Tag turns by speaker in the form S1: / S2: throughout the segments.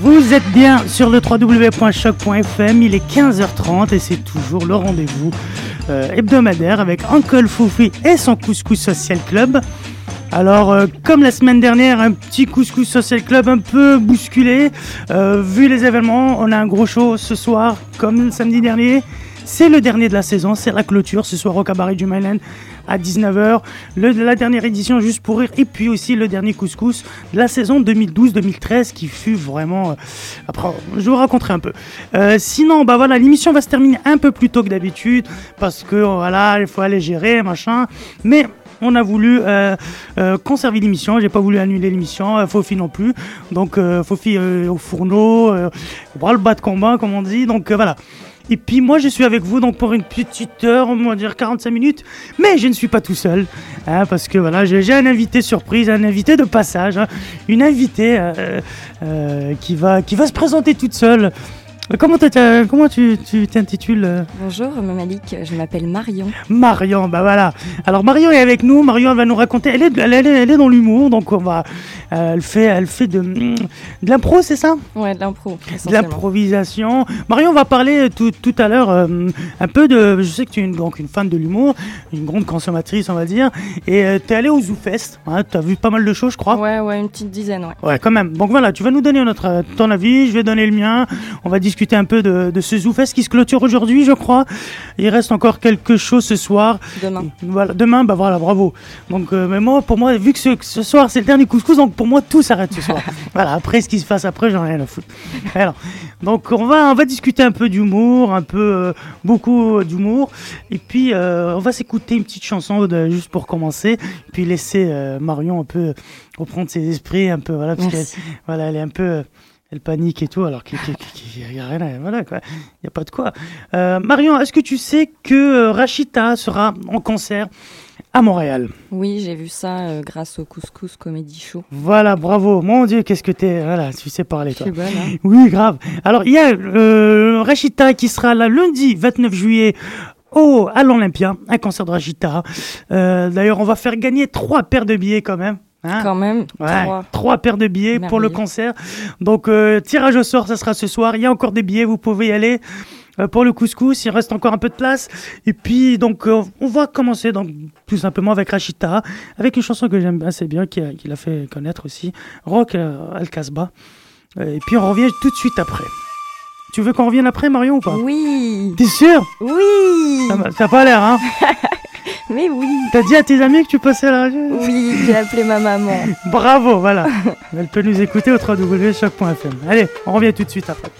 S1: Vous êtes bien sur le www.choc.fm, il est 15h30 et c'est toujours le rendez-vous euh, hebdomadaire avec Uncle Foufi et son Couscous Social Club. Alors, euh, comme la semaine dernière, un petit Couscous Social Club un peu bousculé. Euh, vu les événements, on a un gros show ce soir, comme le samedi dernier. C'est le dernier de la saison, c'est la clôture ce soir au cabaret du Mainland à 19h. Le, la dernière édition juste pour rire et puis aussi le dernier couscous de la saison 2012-2013 qui fut vraiment... euh, après, je vous raconterai un peu. Euh, sinon, bah voilà, l'émission va se terminer un peu plus tôt que d'habitude parce que voilà, il faut aller gérer, machin. Mais on a voulu euh, conserver l'émission, j'ai pas voulu annuler l'émission, euh, Fofi non plus. Donc Fofi au fourneau, au bras le bas de combat comme on dit. Donc voilà. Et puis moi je suis avec vous donc pour une petite heure, on va dire 45 minutes, mais je ne suis pas tout seul, hein, parce que voilà j'ai un invité surprise, un invité de passage, hein, une invitée euh, euh, qui va qui va se présenter toute seule. Comment, t'as- comment tu tu t'intitules euh
S2: Bonjour Malik, je m'appelle Marion.
S1: Marion, bah voilà. Alors Marion est avec nous. Marion elle va nous raconter. Elle est, elle est, elle est dans l'humour, donc on va. euh, elle fait, elle fait de, de l'impro, c'est ça?
S2: Ouais, de l'impro.
S1: De l'improvisation. Marion va parler tout, tout à l'heure euh, un peu de. Je sais que tu es une, donc une fan de l'humour, une grande consommatrice, on va dire. Et euh, tu es allée au ZooFest. Hein, tu as vu pas mal de choses, je crois.
S2: Ouais, ouais, une petite dizaine, ouais.
S1: Ouais, quand même. Donc voilà, tu vas nous donner notre, euh, ton avis, je vais donner le mien. On va discuter un peu de, de ce ZooFest qui se clôture aujourd'hui, je crois. Il reste encore quelque chose ce soir.
S2: Demain.
S1: Voilà, demain, bah voilà, bravo. Donc, euh, mais moi, pour moi, vu que ce, soir c'est le dernier couscous, donc pour moi tout s'arrête ce soir. voilà, après ce qui se passe après, j'en ai rien à foutre. Alors, donc on va, on va discuter un peu d'humour, un peu euh, beaucoup d'humour, et puis euh, on va s'écouter une petite chanson de- juste pour commencer, puis laisser euh, Marion un peu reprendre ses esprits, un peu voilà, parce qu'elle, voilà, elle est un peu euh, elle panique et tout, alors qu'il n'y a rien à, voilà quoi, il n'y a pas de quoi. Euh, Marion, est-ce que tu sais que euh, Rachita sera en concert à Montréal?
S2: Oui, j'ai vu ça euh, grâce au Couscous Comedy Show.
S1: Voilà, bravo. Mon Dieu, qu'est-ce que t'es, voilà, tu sais parler
S2: Je
S1: toi.
S2: suis bonne, hein
S1: Oui, grave. Alors, il y a euh, Rachita qui sera là lundi 29 juillet au, à l'Olympia, un concert de Rachita. D'ailleurs, on va faire gagner trois paires de billets quand même. Hein?
S2: Quand même,
S1: Ouais,
S2: trois.
S1: trois paires de billets pour le concert. Donc, euh, tirage au sort, ça sera ce soir. Il y a encore des billets, vous pouvez y aller. Euh, pour le couscous, il reste encore un peu de place. Et puis, donc, euh, on va commencer donc, tout simplement avec Rachita, avec une chanson que j'aime assez bien, qui, l'a fait connaître aussi, Rock Al-Kasbah. Euh, et puis, on revient tout de suite après. Tu veux qu'on revienne après, Marion, ou pas?
S2: Oui,
S1: T'es sûr?
S2: Oui,
S1: Ça m'a- Ça a pas l'air, hein?
S2: mais oui,
S1: T'as dit à tes amis que tu passais à la radio
S2: oui, j'ai appelé ma maman.
S1: Bravo, voilà. Elle peut nous écouter au www.choc.fm. Allez, on revient tout de suite après.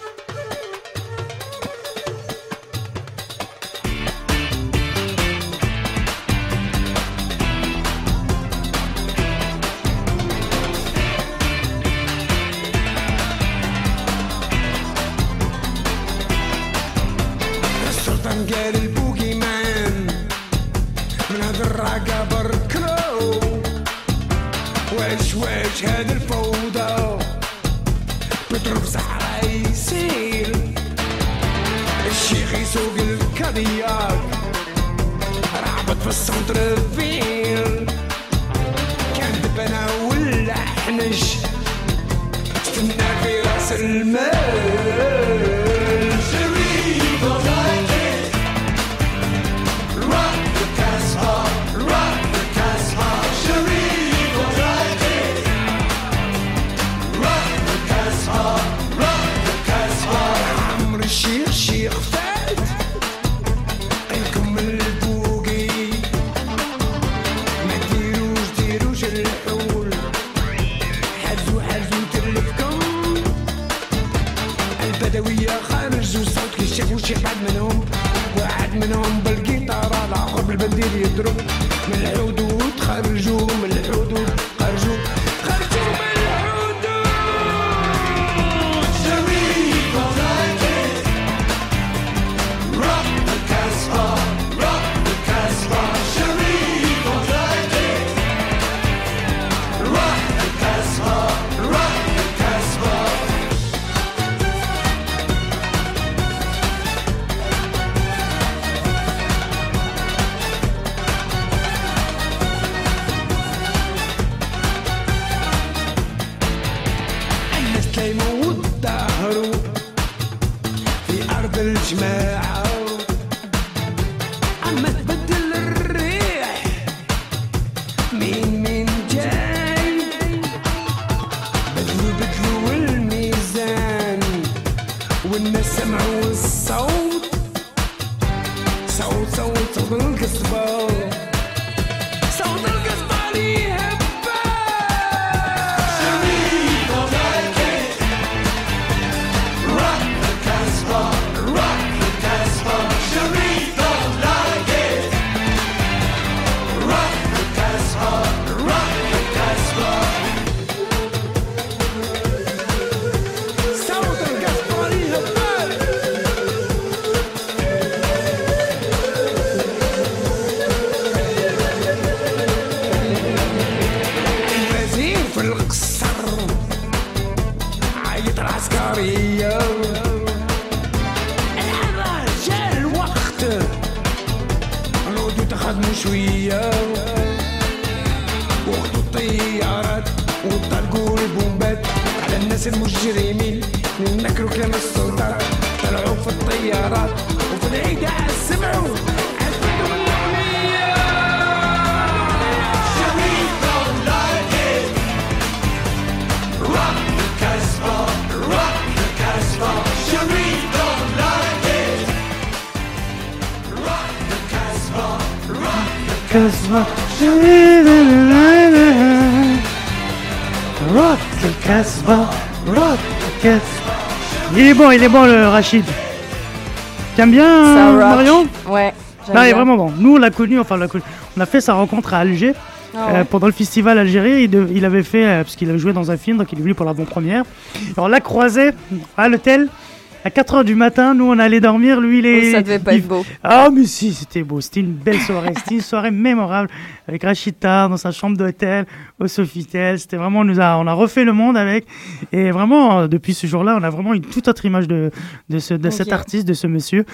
S3: الحدود الطيارات وفي العيداء سمعوا عزفتوا من الأغنية
S1: Casbah. Rock le Casbah. Rock le Casbah. Il est bon, il est bon le Rachid. T'aimes bien euh,
S2: rock.
S1: Marion?
S2: Ouais.
S1: Non, il est vraiment bon. Nous, on l'a connu, enfin, on l'a connu. On a fait sa rencontre à Alger.
S2: Ah
S1: Euh, pendant le festival Algérie, il, de- il avait fait, euh, parce qu'il avait joué dans un film, donc il est venu pour l'avant-première. Et on l'a croisé à l'hôtel à 4h du matin. Nous, on allait dormir. Lui, il est.
S2: Oh, ça devait pas
S1: il-
S2: être beau.
S1: Ah, mais si, c'était beau. C'était une belle soirée. C'était une soirée mémorable avec Rachita dans sa chambre d'hôtel au Sofitel. C'était vraiment, on, nous a, on a refait le monde avec. Et vraiment, depuis ce jour-là, on a vraiment une toute autre image de, de, ce, de cet artiste, de ce monsieur.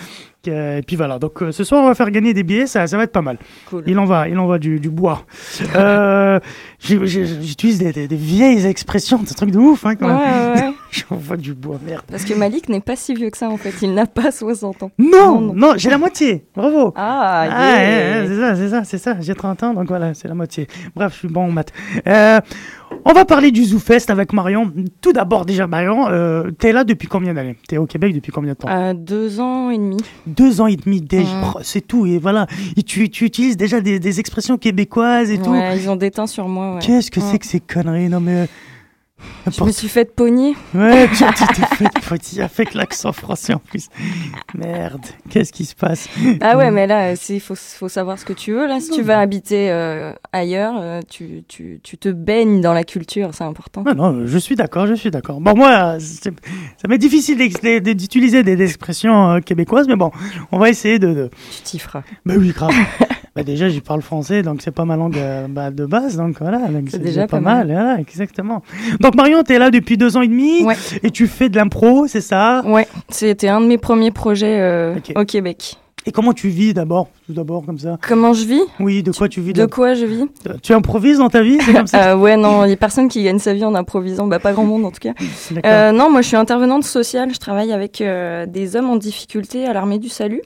S1: Et puis voilà. Donc euh, ce soir, on va faire gagner des billets. Ça, ça va être pas mal.
S2: Cool.
S1: Il en va, il en va du, du bois. Euh, J'utilise des, des- des vieilles expressions, c'est un truc de ouf, hein, quand
S2: Ouais,
S1: même.
S2: ouais, ouais.
S1: J'envoie du bois, merde.
S2: Parce que Malik n'est pas si vieux que ça en fait. Il n'a pas 60 ans.
S1: Non,
S2: Non,
S1: non,
S2: non.
S1: j'ai la moitié. Bravo.
S2: Ah,
S1: Ah,
S2: yeah.
S1: ouais, c'est ça, c'est ça, c'est ça. J'ai 30 ans, donc voilà, c'est la moitié. Bref, je suis bon en maths. Euh, on va parler du ZooFest avec Marion. Tout d'abord, déjà, Marion, euh, t'es là depuis combien d'années? T'es au Québec depuis combien de temps?
S2: À deux ans et demi.
S1: Deux ans et demi déjà,
S2: Mm.
S1: Oh, c'est tout. Et voilà, et tu, tu utilises déjà des, des expressions québécoises et tout.
S2: Ouais, ils ont déteint sur moi. Ouais.
S1: Qu'est-ce que
S2: Mm.
S1: c'est que ces conneries? Non mais... euh,
S2: Je me suis fait pogner.
S1: Ouais, tu t'es fait petit avec l'accent français en plus. Merde, qu'est-ce qui se passe?
S2: Ah ouais, mais là, il faut, faut savoir ce que tu veux. Là, si tu vas habiter euh, ailleurs, euh, tu, tu, tu te baignes dans la culture, c'est important.
S1: Non, non, je suis d'accord, je suis d'accord. Bon, moi, ça m'est difficile d'utiliser des expressions euh, québécoises, mais bon, on va essayer de... de...
S2: Tu t'y feras.
S1: Bah oui, grave. bah déjà, j'y parle français, donc c'est pas ma langue euh, bah, de base, donc voilà.
S2: C'est déjà pas mal.
S1: voilà, exactement. Donc Marion, t'es là depuis deux ans et demi,
S2: Ouais.
S1: et tu fais de l'impro, c'est ça?
S2: Ouais, c'était un de mes premiers projets euh, au Québec.
S1: Et comment tu vis d'abord Tout d'abord, comme ça?
S2: Comment je vis?
S1: Oui, de quoi tu vis
S2: De quoi je vis?
S1: Tu improvises dans ta vie, c'est comme ça?
S2: Euh, Ouais, non, il y a personne qui gagne sa vie en improvisant. Bah, pas grand monde en tout cas. Euh, non, moi je suis intervenante sociale. Je travaille avec euh, des hommes en difficulté à l'armée du salut.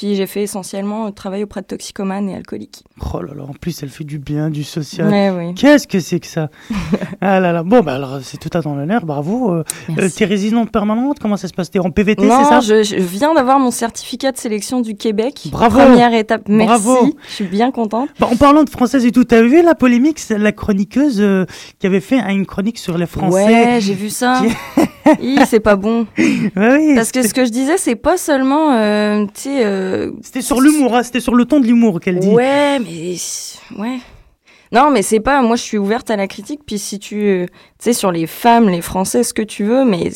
S2: Puis j'ai fait essentiellement euh, travail auprès de toxicomanes et alcooliques.
S1: Oh là là, en plus, elle fait du bien, du social.
S2: Ouais, oui.
S1: Qu'est-ce que c'est que ça? Ah là là. Bon, bah alors, c'est tout à ton honneur, bravo. Euh, euh. T'es résidente permanente? Comment ça se passe? T'es en PVT, c'est ça?
S2: je, je viens d'avoir mon certificat de sélection du Québec.
S1: Bravo.
S2: Première étape. Merci.
S1: Bravo.
S2: Je suis bien contente.
S1: Bah, En parlant de française et tout, t'as vu la polémique la chroniqueuse euh, qui avait fait une chronique sur les Français?
S2: Ouais, j'ai vu ça. c'est pas bon.
S1: Oui,
S2: Parce que ce que je disais, c'est pas seulement, euh, tu sais, euh,
S1: C'était sur l'humour, hein, c'était sur le ton de l'humour qu'elle dit.
S2: Ouais, mais ouais. Non, mais c'est pas. Moi, je suis ouverte à la critique. Puis si tu, euh, tu sais, sur les femmes, les Français, ce que tu veux, mais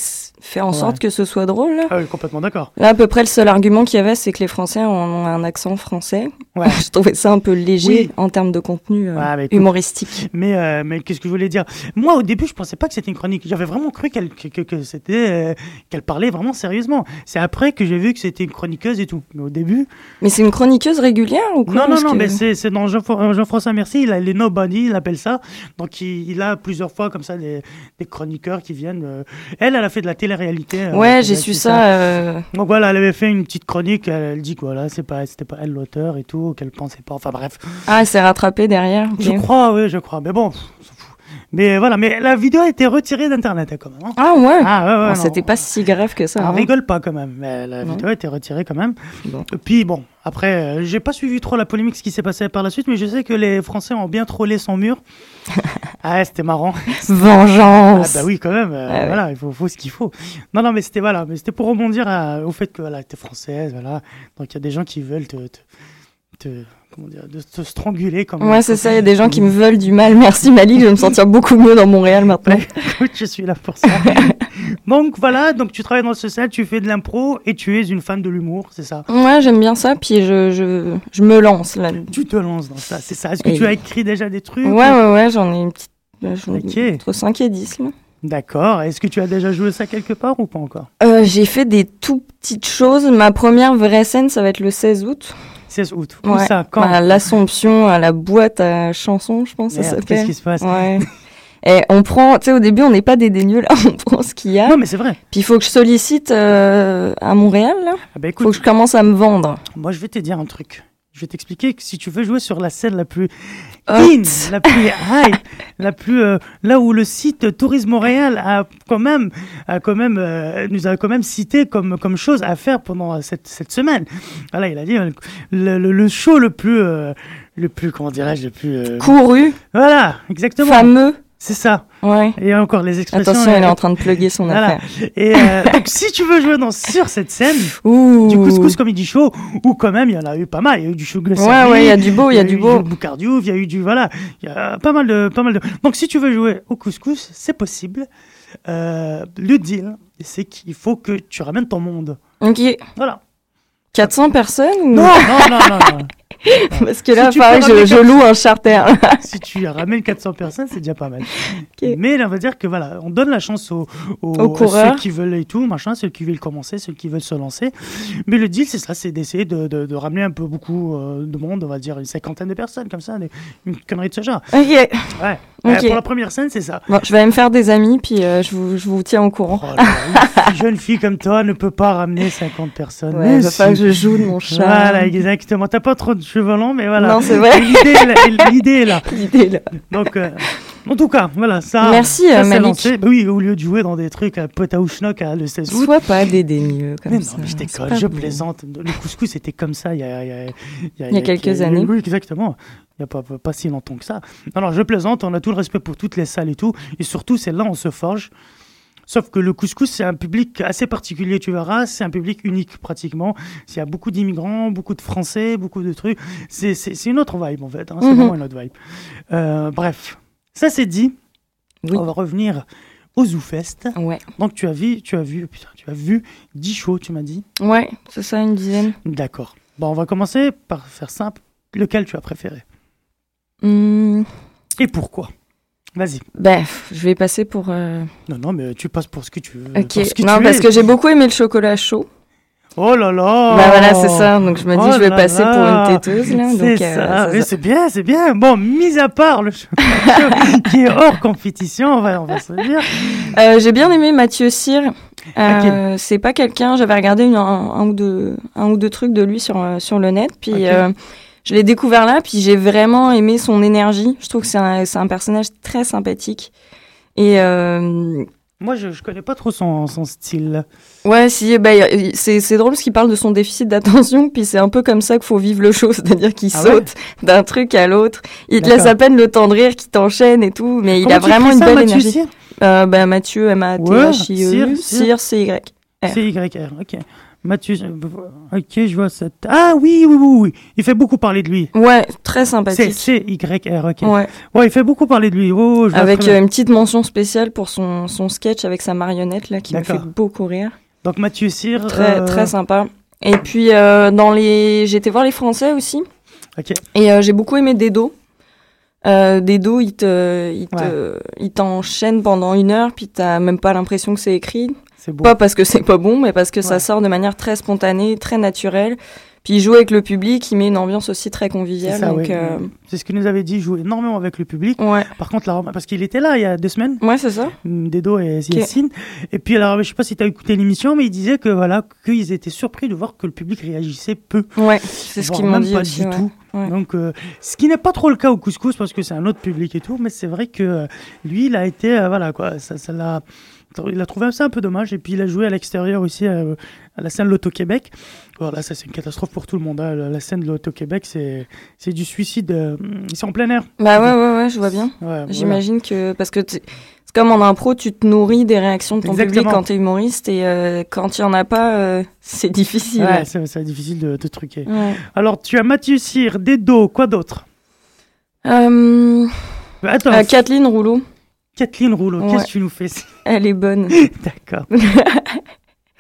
S2: fais en
S1: Ouais.
S2: sorte que ce soit drôle.
S1: Ah oui, complètement d'accord.
S2: Là, à peu près le seul argument qu'il y avait, c'est que les Français ont, un accent français.
S1: Ouais.
S2: je trouvais ça un peu léger
S1: Oui.
S2: en termes de contenu euh,
S1: Ouais, écoute,
S2: humoristique.
S1: Mais, euh, mais qu'est-ce que je voulais dire? Moi, au début, je pensais pas que c'était une chronique. J'avais vraiment cru qu'elle que, que- que c'était euh, qu'elle parlait vraiment sérieusement. C'est après que j'ai vu que c'était une chroniqueuse et tout. Mais au début,
S2: Mais c'est une chroniqueuse régulière ou quoi?
S1: Non, non, non,
S2: que-
S1: mais c'est c'est dans Jean- Jean-François Mercier. Il a les Nobody, il appelle ça. Donc il, il a plusieurs fois comme ça des, des chroniqueurs qui viennent. euh, Elle, elle a fait de la euh,
S2: Ouais, j'ai su ça. euh,
S1: Donc voilà, elle avait fait une petite chronique. Elle, dit que voilà, c'est pas, c'était pas elle l'auteur et tout, qu'elle pensait pas. Enfin bref,
S2: Ah, elle s'est rattrapée derrière.
S1: je crois, oui, je crois. Mais bon, pff, on s'en fout. Mais voilà, mais la vidéo a été retirée d'internet hein, quand même. hein.
S2: Ah ouais.
S1: Ah ouais, ouais.
S2: Ah,
S1: non.
S2: C'était pas si grave que ça.
S1: On
S2: hein.
S1: rigole pas quand même, mais la
S2: Non.
S1: vidéo a été retirée quand même.
S2: Bon.
S1: Puis bon, après, euh, j'ai pas suivi trop la polémique, ce qui s'est passé par la suite, mais je sais que les Français ont bien trollé son mur. ah, ouais, c'était marrant. Ah
S2: Vengeance.
S1: bah oui, quand même. euh,
S2: Ah ouais.
S1: Voilà, il faut, faut ce qu'il faut. Non, non, mais c'était voilà, mais c'était pour rebondir à- au fait que voilà, t'es française, voilà. Donc il y a des gens qui veulent te, te, te- comment dire, de te stranguler comme.
S2: Ouais, c'est ça. Il y a des gens qui me veulent du mal. Merci Malik, je vais me sentir beaucoup mieux dans Montréal maintenant.
S1: Écoute, je suis là pour ça. donc voilà, donc tu travailles dans le social, tu fais de l'impro et tu es une fan de l'humour, c'est ça?
S2: Ouais, j'aime bien ça. Puis je, je, je me lance là.
S1: Tu te lances dans ça, c'est ça. Est-ce que
S2: Et-
S1: tu as écrit déjà des trucs
S2: Ouais, ouais, ouais. J'en ai une petite. euh, j'en ai
S1: Ok.
S2: Entre 5 et 10 là.
S1: D'accord. Est-ce que tu as déjà joué ça quelque part ou pas encore?
S2: Euh, j'ai fait des tout petites choses. Ma première vraie scène, ça va être le 16 août.
S1: 16 août. Où
S2: Ouais.
S1: ça Quand
S2: À l'Assomption, à la boîte à chansons, je pense.
S1: Qu'est-ce qui se passe?
S2: Ouais. Et on prend, tu sais, au début, on n'est pas dédaigneux, là, on prend ce qu'il y a.
S1: Non, mais c'est vrai.
S2: Puis il faut que je sollicite euh, à Montréal, là.
S1: Ah bah
S2: faut que je commence à me vendre.
S1: moi je vais te dire un truc. Je vais t'expliquer que si tu veux jouer sur la scène la plus in, la plus hype, la plus euh, là où le site Tourisme Montréal a quand même, a quand même, euh, nous a quand même cité comme comme chose à faire pendant cette cette semaine. Voilà, il a dit le, le, le show le plus euh, le plus comment dirais-je le plus euh,
S2: Couru,
S1: voilà exactement
S2: fameux.
S1: C'est ça
S2: Ouais.
S1: et encore les expressions
S2: Attention, elle est
S1: euh,
S2: en train de plugger son
S1: Voilà.
S2: affaire.
S1: et euh, donc si tu veux jouer dans sur cette scène
S2: Ouh.
S1: du couscous comedy show où quand même il y en a eu pas mal il y a eu du show
S2: Ouais, ouais, il y a du beau, il y a du beau.
S1: du Boucardiouf, il y a eu du voilà il y a pas mal de pas mal de donc si tu veux jouer au couscous c'est possible euh, le deal c'est qu'il faut que tu ramènes ton monde
S2: Ok.
S1: voilà
S2: 400 personnes ou...
S1: non non non non, non.
S2: Parce que là,
S1: Si
S2: pareil, je, loue un charter.
S1: si tu ramènes 400 personnes c'est déjà pas mal mais là, on va dire que voilà on donne la chance aux, aux,
S2: Aux coureurs.
S1: ceux qui veulent et tout machin ceux qui veulent commencer ceux qui veulent se lancer mais le deal c'est ça c'est d'essayer de, de, de ramener un peu beaucoup euh, de monde on va dire une cinquantaine de personnes comme ça une connerie de ce genre
S2: ok.
S1: Ouais. Euh, pour la première scène, c'est ça.
S2: Bon, je vais aller me faire des amis, puis euh, je, vous, je vous tiens au courant.
S1: Oh là une jeune fille comme toi ne peut pas ramener 50 personnes.
S2: Ouais, va que je joue de mon chat.
S1: Voilà, exactement. T'as pas trop de cheveux longs, mais voilà.
S2: Non, c'est vrai.
S1: L'idée est là- L'idée est là.
S2: L'idée, là.
S1: Donc, euh, en tout cas, voilà, ça.
S2: Merci,
S1: ça,
S2: euh,
S1: lancé. Bah oui, au lieu de jouer dans des trucs à pote à Ouchnock à le 16 août.
S2: Sois pas dédaigneux comme
S1: Mais non,
S2: ça.
S1: mais je
S2: c'est
S1: déconne, je plaisante. Le couscous, c'était comme ça il y a, il y a,
S2: Il y a quelques années.
S1: Oui, exactement. Il n'y a pas, pas, pas si longtemps que ça. Non, non, je plaisante. On a tout le respect pour toutes les salles et tout. Et surtout, c'est là où on se forge. Sauf que le couscous, c'est un public assez particulier, tu verras. C'est un public unique, pratiquement. Il y a beaucoup d'immigrants, beaucoup de Français, beaucoup de trucs. C'est une autre vibe, en fait. hein. C'est
S2: Mhm.
S1: vraiment une autre vibe. Euh, bref, ça c'est dit.
S2: Oui.
S1: On va revenir au ZooFest.
S2: Ouais.
S1: Donc tu as vu, tu as vu, putain, tu as vu 10 shows, tu m'as dit.
S2: Ouais, c'est ça, une dizaine.
S1: D'accord. Bon, on va commencer par faire simple. Lequel tu as préféré?
S2: Hmm,
S1: Et pourquoi? Vas-y.
S2: ben, je vais passer pour. euh,
S1: Non, non, mais tu passes pour ce que tu veux.
S2: Ok.
S1: pour ce que
S2: Non,
S1: tu
S2: parce
S1: es.
S2: que j'ai beaucoup aimé le chocolat chaud.
S1: Oh là là
S2: Bah voilà, c'est ça. Donc je me dis,
S1: Oh
S2: je vais passer
S1: là.
S2: pour une têteuse là.
S1: C'est
S2: euh,
S1: ça, c'est bien, c'est bien. Bon, mis à part le chaud qui est hors compétition, on va, on va se dire.
S2: Euh, j'ai bien aimé Mathieu Cyr. Euh, C'est pas quelqu'un. J'avais regardé une- un, un ou deux, un ou deux trucs de lui sur euh, sur le net. Puis
S1: Ok.
S2: euh, je l'ai découvert là. Puis j'ai vraiment aimé son énergie. Je trouve que c'est un, c'est un personnage très sympathique. Et euh,
S1: Moi, je, je connais pas trop son, son style.
S2: ouais, si, bah, y- c'est c'est drôle parce qu'il parle de son déficit d'attention. Puis c'est un peu comme ça qu'il faut vivre le show, c'est-à-dire qu'il
S1: Ah ouais
S2: saute d'un truc à l'autre. Il te laisse à peine le temps de rire, qui t'enchaîne et tout. Mais il a vraiment une
S1: ça,
S2: belle
S1: Mathieu
S2: énergie.
S1: Cyr?
S2: Euh, bah, Mathieu,
S1: Ouais, Cyr,
S2: Cyr, C-Y. R.
S1: C'est YR, ok. Mathieu, ok, je vois ça. Ah oui, oui, oui, oui. Il fait beaucoup parler de lui.
S2: Ouais, très sympathique.
S1: c'est YR, ok.
S2: Ouais,
S1: Ouais, il fait beaucoup parler de lui. Oh, je
S2: avec euh, une petite mention spéciale pour son, son sketch avec sa marionnette là qui me fait beaucoup rire.
S1: Donc Mathieu Cyr.
S2: Très
S1: euh,
S2: très sympa. Et puis euh, dans les j'ai été voir les français aussi
S1: Ok.
S2: et euh, j'ai beaucoup aimé Dedo. Euh, Dedo, il te il te il t'enchaîne pendant une heure puis t'as même pas l'impression que c'est écrit. Pas parce que c'est pas bon, mais parce que ça sort de manière très spontanée, très naturelle. Puis il joue avec le public, il met une ambiance aussi très conviviale.
S1: C'est ouais.
S2: euh,
S1: ce qu'il nous avait dit, il joue énormément avec le public.
S2: ouais.
S1: Par contre, là, parce qu'il était là il y a deux semaines,
S2: ouais, c'est ça.
S1: Dedo et Yacine. Et puis, alors, je sais pas si tu as écouté l'émission, mais il disait que voilà, qu'ils étaient surpris de voir que le public réagissait peu.
S2: Ouais, c'est ce qu'ils m'ont dit
S1: pas
S2: aussi.
S1: du tout.
S2: Ouais.
S1: Donc, euh, ce qui n'est pas trop le cas au couscous parce que c'est un autre public et tout, mais c'est vrai que euh, lui, il a été, euh, voilà quoi, ça, ça l'a, il a trouvé ça un peu dommage. Et puis il a joué à l'extérieur aussi à la scène de l'Auto-Québec. Voilà, ça c'est une catastrophe pour tout le monde. hein. La scène de l'Auto-Québec, c'est, c'est du suicide. euh, ils sont en plein air.
S2: Bah ouais, ouais, ouais, je vois bien.
S1: Ouais, voilà.
S2: J'imagine que parce que c'est comme en impro, tu te nourris des réactions de ton public
S1: Exactement.
S2: quand t'es humoriste et euh, quand il y en a pas, euh, c'est difficile.
S1: Ouais, c'est, c'est difficile de, de truquer.
S2: Ouais.
S1: Alors, tu as Mathieu Cyr, Dedo, quoi d'autre?
S2: Euh,
S1: Attends,
S2: euh, Kathleen Rouleau,
S1: Kathleen Rouleau,
S2: Ouais.
S1: qu'est-ce que tu nous fais?
S2: Elle est bonne.
S1: D'accord.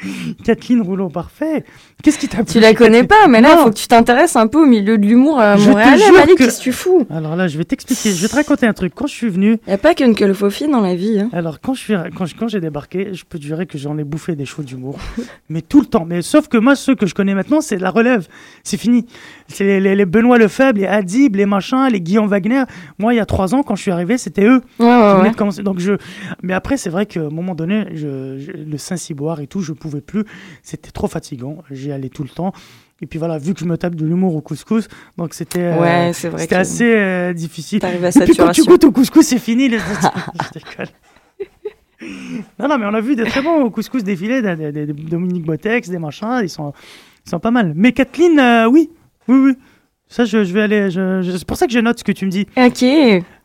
S1: Kathleen Rouleau, parfait. Qu'est-ce qui t'a plu
S2: tu la connais pas, mais là,
S1: Non.
S2: faut que tu t'intéresses un peu au milieu de l'humour à
S1: Je te
S2: Montréal.
S1: jure
S2: Malik,
S1: que-
S2: qu'est-ce que tu fous?
S1: Alors là, je vais t'expliquer. Je vais te raconter un truc. Quand je suis venu,
S2: Y a pas qu'une Colfofie dans la vie. Hein.
S1: alors quand je suis, quand je- quand j'ai débarqué, je peux te jurer que j'en ai bouffé des shows d'humour, mais tout le temps. Mais sauf que moi, ceux que je connais maintenant, c'est la relève. C'est fini. C'est les, les- les Benoît Lefebvre, les Hadib, les machins, les Guillaume Wagner. Moi, il y a trois ans, quand je suis arrivé, c'était eux.
S2: Ouais, ouais, ouais.
S1: Donc je, mais après, c'est vrai qu'à un moment donné, je, je- le Saint-Cyboire et tout, je pouvais plus. C'était trop fatigant. J'y allais tout le temps. Et puis voilà, vu que je me tape de l'humour au couscous, donc c'était euh,
S2: Ouais,
S1: c'était assez euh, difficile.
S2: t'arrives à
S1: Et puis quand tu goûtes au couscous, c'est fini. Les... je déconne. non, non, mais on a vu des très bons au couscous défiler, des, des- des- des Dominique Botex, des machins, ils sont, ils sont pas mal. Mais Kathleen, euh, oui, oui, oui. Ça, je, je vais aller. je- je- c'est pour ça que je note ce que tu me dis.
S2: Ok.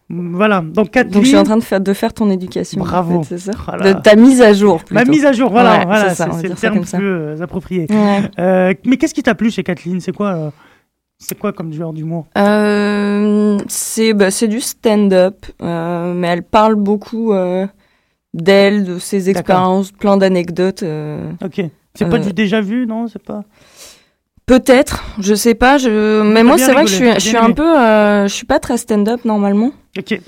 S1: Voilà. Donc Kathleen.
S2: Donc je suis en train de faire, de faire ton éducation. en
S1: Bravo.
S2: fait, c'est ça. De ta mise à jour.
S1: Ma mise à jour, voilà,
S2: Ouais,
S1: voilà
S2: c'est
S1: le terme plus euh, approprié.
S2: Ouais.
S1: Euh, mais qu'est-ce qui t'a plu chez Kathleen? C'est quoi, euh, c'est quoi comme genre d'humour?
S2: Euh, c'est bah, c'est du stand-up, mais elle parle beaucoup d'elle, de ses expériences, plein d'anecdotes.
S1: Ok. C'est pas du déjà vu, non? C'est pas.
S2: Peut-être, je sais pas. Je... Mais moi, c'est vrai que je suis, je suis un peu, euh, je suis pas très stand-up normalement,
S1: Ok.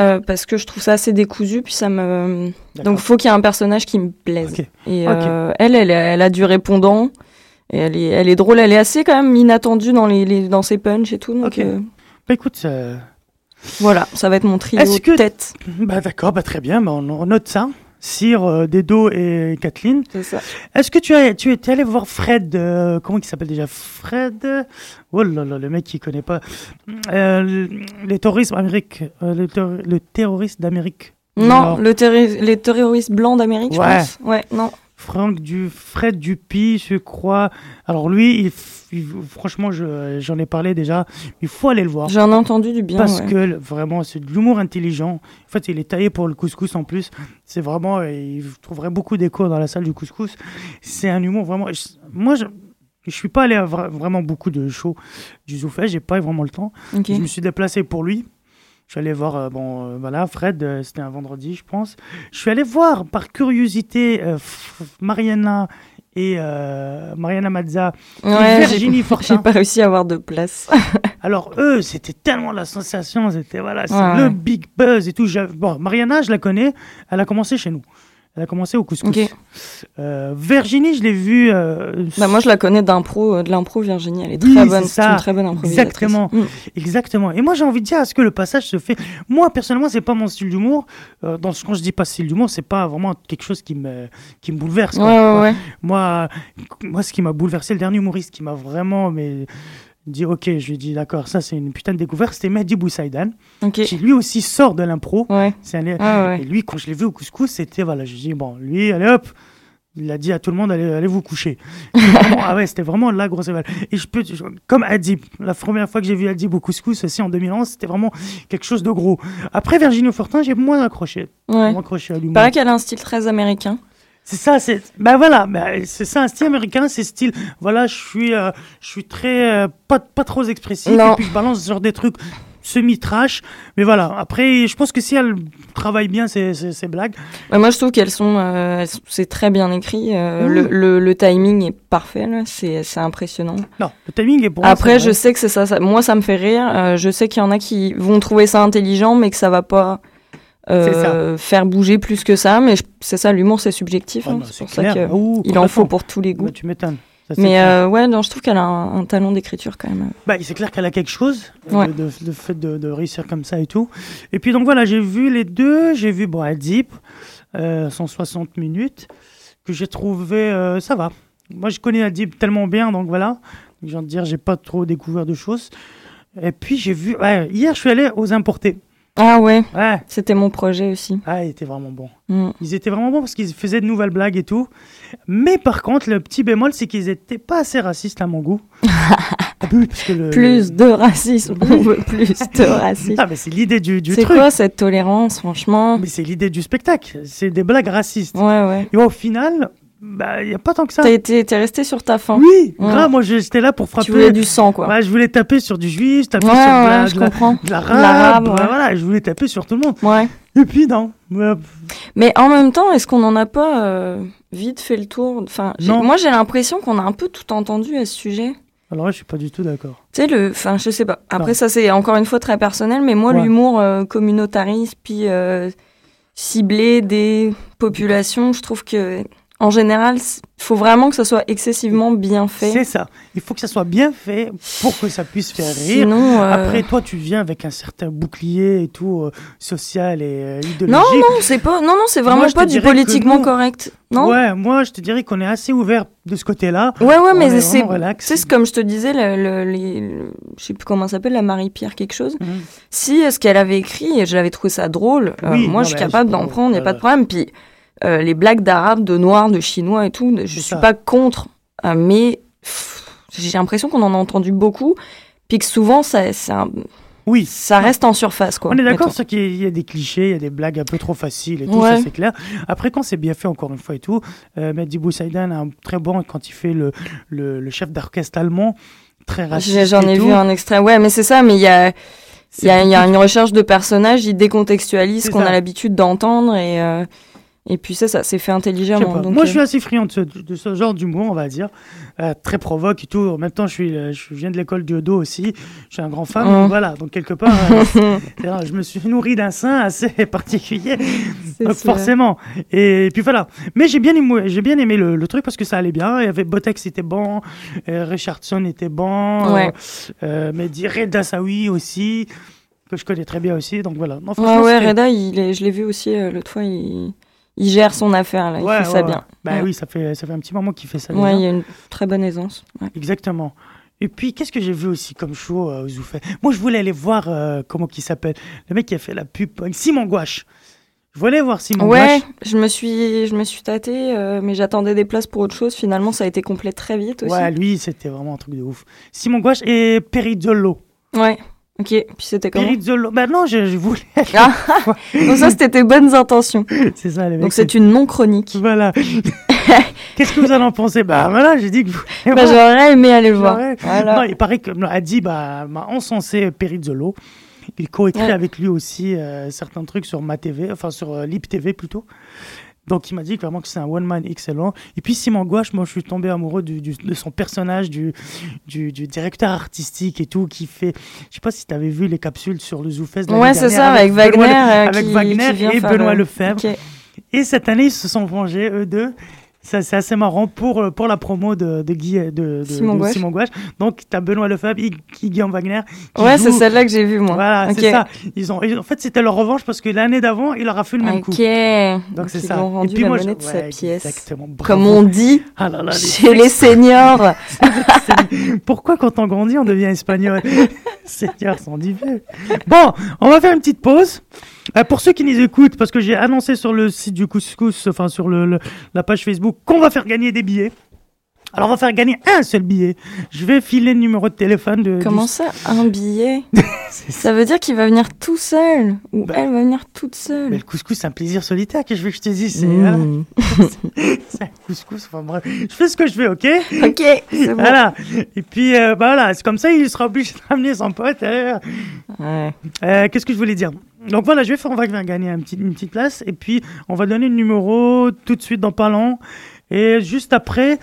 S2: euh, parce que je trouve ça assez décousu, puis ça me. Donc, faut qu'il y ait un personnage qui me plaise.
S1: Ok.
S2: Et euh, elle, elle, elle a du répondant. Et elle est, elle est drôle, elle est assez quand même inattendue dans les, les- dans ses punchs et tout. Donc
S1: Ok. Bah écoute,
S2: voilà, ça va être mon trio
S1: que-
S2: tête.
S1: bah d'accord, bah très bien, bah on, on note ça. Cyr, euh, Dedo et Kathleen.
S2: C'est ça.
S1: Est-ce que tu as, tu es allé voir Fred euh, Comment il s'appelle déjà? Fred? Oh là là, le mec qui connaît pas. Euh, le- les terroristes d'Amérique. euh, le, terro- le terroriste d'Amérique.
S2: Non, le terri- les terroristes blancs d'Amérique, je
S1: Ouais.
S2: pense. Ouais, non.
S1: Franck du Fred Dupuis, je crois. Alors lui, il f- il- franchement, je- j'en ai parlé déjà. Il faut aller le voir.
S2: J'en ai entendu du bien.
S1: Parce
S2: ouais.
S1: que vraiment, c'est de l'humour intelligent. En fait, il est taillé pour le couscous en plus. C'est vraiment, euh, il trouverait beaucoup d'écho dans la salle du couscous. C'est un humour vraiment. je- moi, je, je suis pas allé à vra- vraiment beaucoup de shows du Zoufet. J'ai pas eu vraiment le temps. Je me suis déplacé pour lui. Je suis allé voir, euh, bon, euh, voilà, Fred, euh, c'était un vendredi, je pense. Je suis allé voir, par curiosité, Mariana et Mariana Mazza et
S2: Ouais, j'ai-
S1: Virginie
S2: J'ai
S1: Fortin.
S2: pas réussi à avoir de place.
S1: Alors eux, c'était tellement la sensation, c'était voilà, c'est
S2: Ouais,
S1: le big buzz et tout. Bon, Mariana, je la connais, elle a commencé chez nous. Elle a commencé au couscous. Euh, Virginie, je l'ai vue. euh,
S2: Bah, moi, je la connais d'impro, euh, de l'impro, Virginie. Elle est très bonne. C'est une très bonne improvisatrice.
S1: Exactement.
S2: Mm.
S1: Exactement. Et moi, j'ai envie de dire, est-ce que le passage se fait Moi, personnellement, c'est pas mon style d'humour. Dans, quand je dis pas style d'humour, c'est pas vraiment quelque chose qui me, qui me bouleverse.
S2: Ouais,
S1: quoi.
S2: ouais, ouais.
S1: Moi, moi, ce qui m'a bouleversé, le dernier humoriste qui m'a vraiment mais, dit, ok, je lui dit, d'accord, ça c'est une putain de découverte, c'était Mehdi Boussaïdan,
S2: Ok.
S1: qui lui aussi sort de l'impro.
S2: Ouais.
S1: C'est un-
S2: ouais.
S1: Et lui, quand je l'ai vu au couscous, c'était, voilà, je dis, bon, lui, allez hop, il a dit à tout le monde, allez, allez vous coucher. Vraiment- ah ouais, c'était vraiment la grosse éval. Et je peux, je- comme Adib, la première fois que j'ai vu Adib au couscous, aussi en 2011, c'était vraiment quelque chose de gros. Après Virginie Fortin, j'ai moins accroché.
S2: Ouais.
S1: Moins accroché à l'humour.
S2: paraît qu'elle a un style très américain.
S1: C'est ça, c'est, bah voilà, bah, c'est ça, un style américain, c'est style, voilà, je suis, euh, je suis très, euh, pas, pas trop expressif,
S2: Non.
S1: et puis je balance ce genre des trucs semi-trash, mais voilà, après, je pense que si elle travaille bien ses, ses blagues,
S2: Ouais, moi, je trouve qu'elles sont, euh, c'est très bien écrit. euh,
S1: Mm.
S2: le, le, le timing est parfait, là. C'est, c'est impressionnant.
S1: non, le timing est moi,
S2: Après, je sais que c'est ça, ça- Moi, ça me fait rire. euh, je sais qu'il y en a qui vont trouver ça intelligent, mais que ça va pas euh, faire bouger plus que ça. Mais c'est ça, l'humour, c'est subjectif.
S1: Ah
S2: hein,
S1: bah,
S2: c'est pour
S1: clair.
S2: il en faut pour tous les goûts.
S1: Bah, tu m'étonnes. Ça,
S2: Mais euh, ouais, non, je trouve qu'elle a un, un talent d'écriture quand même.
S1: Bah, c'est clair qu'elle a quelque chose,
S2: Ouais.
S1: de, fait de, de réussir comme ça et tout. Et puis donc voilà, j'ai vu les deux, j'ai vu bon, Adip, euh, 160 minutes, que j'ai trouvé, euh, ça va. Moi je connais Adip tellement bien, donc voilà. Je viens de dire, j'ai pas trop découvert de choses. Et puis j'ai vu, ouais, hier je suis allé aux importés.
S2: Ah ouais,
S1: Ouais,
S2: c'était mon projet aussi.
S1: ah, il était vraiment bon.
S2: Mm.
S1: Ils étaient vraiment bons parce qu'ils faisaient de nouvelles blagues et tout. Mais par contre, le petit bémol, c'est qu'ils étaient pas assez racistes à mon goût. Ah oui, parce que le-
S2: Plus de racisme, on veut plus de racisme.
S1: Ah, mais c'est l'idée du, du
S2: C'est
S1: truc.
S2: quoi cette tolérance, franchement?
S1: Mais c'est l'idée du spectacle. C'est des blagues racistes.
S2: Ouais, ouais.
S1: Et au final, bah, il n'y a pas tant que ça.
S2: T'as été, t'es resté sur ta faim.
S1: Oui,
S2: Ouais.
S1: grave, moi j'étais là pour frapper.
S2: Tu voulais du sang, quoi.
S1: Ouais, je voulais taper sur du juif, taper
S2: Ouais,
S1: sur de la,
S2: je
S1: de la-
S2: comprends.
S1: de l'arabe.
S2: L'arabe, ouais.
S1: Voilà, je voulais taper sur tout le monde.
S2: Ouais.
S1: Et puis non.
S2: Mais en même temps, est-ce qu'on n'en a pas euh, vite fait le tour? Enfin, j'ai- moi j'ai l'impression qu'on a un peu tout entendu à ce sujet.
S1: Alors là, je suis pas du tout d'accord.
S2: Tu sais, le, enfin, je sais pas. Après,
S1: Non.
S2: ça c'est encore une fois très personnel, mais moi, l'humour euh, communautariste, puis euh, ciblé des populations, je trouve que, en général, il faut vraiment que ça soit excessivement bien fait.
S1: C'est ça. Il faut que ça soit bien fait pour que ça puisse faire rire.
S2: Sinon, euh,
S1: Après, toi, tu viens avec un certain bouclier et tout, euh, social et euh, idéologique.
S2: non, non, c'est pas, non, non, c'est vraiment
S1: Moi,
S2: pas du politiquement
S1: nous-
S2: correct. Non?
S1: Ouais, moi, je te dirais qu'on est assez ouvert de ce côté-là.
S2: Ouais, ouais,
S1: On
S2: mais
S1: est
S2: c'est, c'est comme je te disais, le, le- les- le- je sais plus comment ça s'appelle, la Marie-Pierre quelque chose.
S1: Mhm.
S2: Si ce qu'elle avait écrit, et j'avais trouvé ça drôle,
S1: Oui,
S2: moi
S1: non,
S2: je suis capable d'en prendre, il n'y a pas de problème. Puis euh, les blagues d'arabe, de noirs, de chinois et tout, je
S1: C'est
S2: suis pas contre, euh, mais j'ai l'impression qu'on en a entendu beaucoup, puis que souvent ça, ça,
S1: Oui.
S2: ça reste en surface. Quoi,
S1: On est d'accord sur qu'il y a des clichés, il y a des blagues un peu trop faciles et tout,
S2: Ouais.
S1: ça c'est clair. Après, quand c'est bien fait, encore une fois et tout, euh, Mehdi Boussaïdan a un très bon quand il fait le, le, le chef d'orchestre allemand, très raciste.
S2: J'en ai
S1: tout.
S2: vu un extrait, ouais, mais c'est ça, mais il y a, il
S1: C'est
S2: y, a, il y a
S1: beaucoup-
S2: une recherche de personnages, il décontextualise ce qu'on a l'habitude d'entendre et, euh, et puis ça, ça c'est fait intelligemment. donc,
S1: Moi,
S2: euh,
S1: je suis assez friand de ce, de ce genre d'humour, on va dire. Euh, très provoque et tout. En même temps, je, suis, euh, je viens de l'école du Odo aussi. Je suis un grand fan. Donc Voilà. Donc, quelque part, euh, je me suis nourri d'un sein assez particulier.
S2: c'est
S1: Donc,
S2: sûr.
S1: forcément. Et puis voilà. Mais j'ai bien aimé, j'ai bien aimé le, le truc parce que ça allait bien. Il y avait Botex était bon, euh, Richardson était bon,
S2: Ouais.
S1: Mehdi Reda Saoui aussi, que je connais très bien aussi. Donc voilà. Non,
S2: Ouais, Reda, il est, je l'ai vu aussi l'autre fois, il, il gère son affaire, là, il
S1: Ouais,
S2: fait ça
S1: ouais,
S2: bien.
S1: Bah oui, ça fait, ça fait un petit moment qu'il fait ça.
S2: Ouais,
S1: déjà.
S2: il y a une très bonne aisance.
S1: Exactement. Et puis, qu'est-ce que j'ai vu aussi comme show euh, Zoufet Moi, je voulais aller voir, euh, comment il s'appelle Le mec qui a fait la pub, Simon Gouache. Je voulais voir Simon
S2: Ouais,
S1: Gouache.
S2: je me suis, je me suis tâtée, euh, mais j'attendais des places pour autre chose. Finalement, ça a été complet très vite aussi.
S1: Ouais, lui, c'était vraiment un truc de ouf. Simon Gouache et Perizzolo.
S2: Ouais. Ok. Puis c'était comment
S1: Perizzolo. Bah non, je, je voulais.
S2: Ah. Donc ça, c'était tes bonnes intentions.
S1: c'est ça, les mecs.
S2: Donc c'est une non chronique.
S1: Voilà. Qu'est-ce que vous en pensez Bah voilà, j'ai dit que vous.
S2: Bah, j'aurais aimé aller le voir. Voilà.
S1: Non, il paraît que non, Adi bah, m'a encensé Perizzolo. Il coécrit
S2: Ouais.
S1: avec lui aussi euh, certains trucs sur ma TV, enfin sur euh, Lip TV plutôt. Donc il m'a dit vraiment que c'est un one man excellent. Et puis Simon Gouache, moi je suis tombé amoureux du, du- de son personnage, du, directeur artistique et tout, qui fait. Je sais pas si tu avais vu les capsules sur le l'année
S2: Ouais, c'est ça, avec Wagner,
S1: Benoît
S2: euh,
S1: avec
S2: qui-
S1: Wagner
S2: qui
S1: et Benoît
S2: le-
S1: Lefebvre.
S2: Ok.
S1: Et cette année, ils se sont vengés, eux deux. C'est assez marrant pour, euh, pour la promo de, de, Guy, de, de-
S2: Simon Gouache.
S1: Simon Gouache. Donc, tu as Benoît Lefebvre et Guillaume Wagner.
S2: Ouais, c'est celle-là que j'ai vue moi.
S1: Voilà, c'est ça. Ils ont, ils- en fait, c'était leur revanche parce que l'année d'avant, il leur a fait le même
S2: Ok.
S1: coup.
S2: Donc,
S1: Donc, c'est
S2: ils
S1: ça.
S2: lui ont rendu
S1: et puis
S2: la
S1: moi, je-
S2: monnaie de sa
S1: ouais,
S2: pièce.
S1: Exactement. bravo.
S2: Comme on dit
S1: Ah là là, les
S2: chez les seniors.
S1: Pourquoi quand on grandit, on devient espagnol? Seigneur, sans divin. Bon, on va faire une petite pause. Euh, pour ceux qui nous écoutent, parce que j'ai annoncé sur le site du Couscous, enfin sur le, le- la page Facebook, qu'on va faire gagner des billets. Alors on va faire gagner un seul billet. Je vais filer le numéro de téléphone de.
S2: Comment
S1: du-
S2: ça, un billet ça. Veut dire qu'il va venir tout seul ou
S1: Bah.
S2: elle va venir toute
S1: Mais
S2: seule.
S1: le couscous, c'est un plaisir solitaire que je veux que je te dise. C'est
S2: Mmh.
S1: hein, c'est un couscous. Enfin bref, je fais ce que je veux, ok
S2: Ok, bon.
S1: Voilà. Et puis euh, bah, voilà, c'est comme ça, il sera obligé de ramener son pote. euh,
S2: Ouais.
S1: Euh, Qu'est-ce que je voulais dire? Donc voilà, je vais faire, on va gagner un petit- une petite place et puis on va donner le numéro tout de suite dans pas long. Et juste après,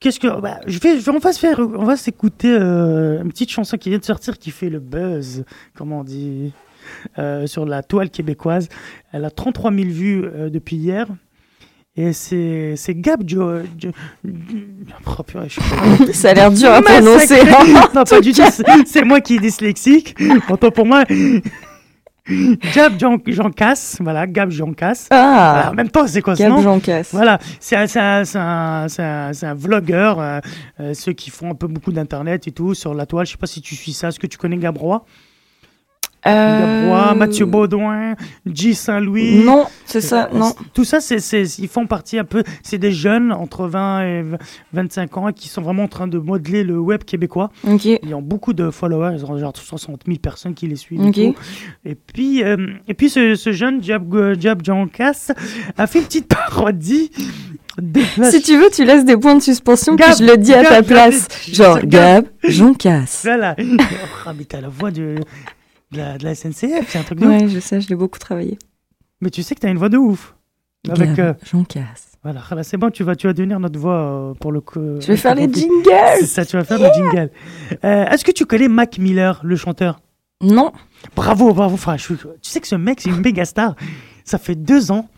S1: qu'est-ce que bah, je vais, je vais- on va se faire, on va s'écouter euh, une petite chanson qui vient de sortir qui fait le buzz, comment on dit, euh, sur la toile québécoise. Elle a 33 000 vues euh, depuis hier. Et c'est c'est Gab Jo. Jo- Oh,
S2: Ça a l'air dur à prononcer. Hein.
S1: non, pas du tout. c'est- C'est moi qui est dyslexique. Autant pour moi. Gab Jean, Jean Casse. Voilà, Gab Jean Casse. Voilà,
S2: Ah,
S1: en même temps, c'est quoi ce
S2: Gab
S1: nom
S2: Jean Casse.
S1: Voilà, c'est un, c'est un, c'est un, c'est un, c'est un vlogueur, euh, euh, ceux qui font un peu beaucoup d'internet et tout sur la toile. Je sais pas si tu suis ça. Est-ce que tu connais Gabrois?
S2: Euh,
S1: Mathieu Baudouin, J. Saint-Louis.
S2: Non, c'est ça,
S1: Euh,
S2: non.
S1: Tout ça, c'est, ils font partie un peu. C'est des jeunes entre 20 et 25 ans qui sont vraiment en train de modeler le web québécois.
S2: Ok.
S1: Ils ont beaucoup de followers, ils ont genre 60 000 personnes qui les suivent.
S2: Ok.
S1: Et, puis, euh, et puis ce, ce jeune Jab, euh, Jab Jean Cass a fait une petite parodie.
S2: Si tu veux, tu laisses des points de suspension,
S1: Gab,
S2: puis je le dis à ta place. Genre,
S1: Gab.
S2: Jean Casse.
S1: Voilà. Oh, mais t'as la voix de, de, la, de la SNCF, c'est un truc de ouf.
S2: Ouais, je sais, je l'ai beaucoup travaillé.
S1: Mais tu sais que t'as une voix de ouf. Avec, euh,
S2: Jean Casse.
S1: voilà, là, c'est bon, tu vas, tu vas devenir notre voix euh, pour le coup.
S2: Je vais faire les
S1: C'est
S2: jingles.
S1: ça, tu vas faire le jingle. Euh, Est-ce que tu connais Mac Miller, le chanteur?
S2: Non.
S1: Bravo, bravo, enfin, je tu sais que ce mec, c'est une méga star. Ça fait deux ans.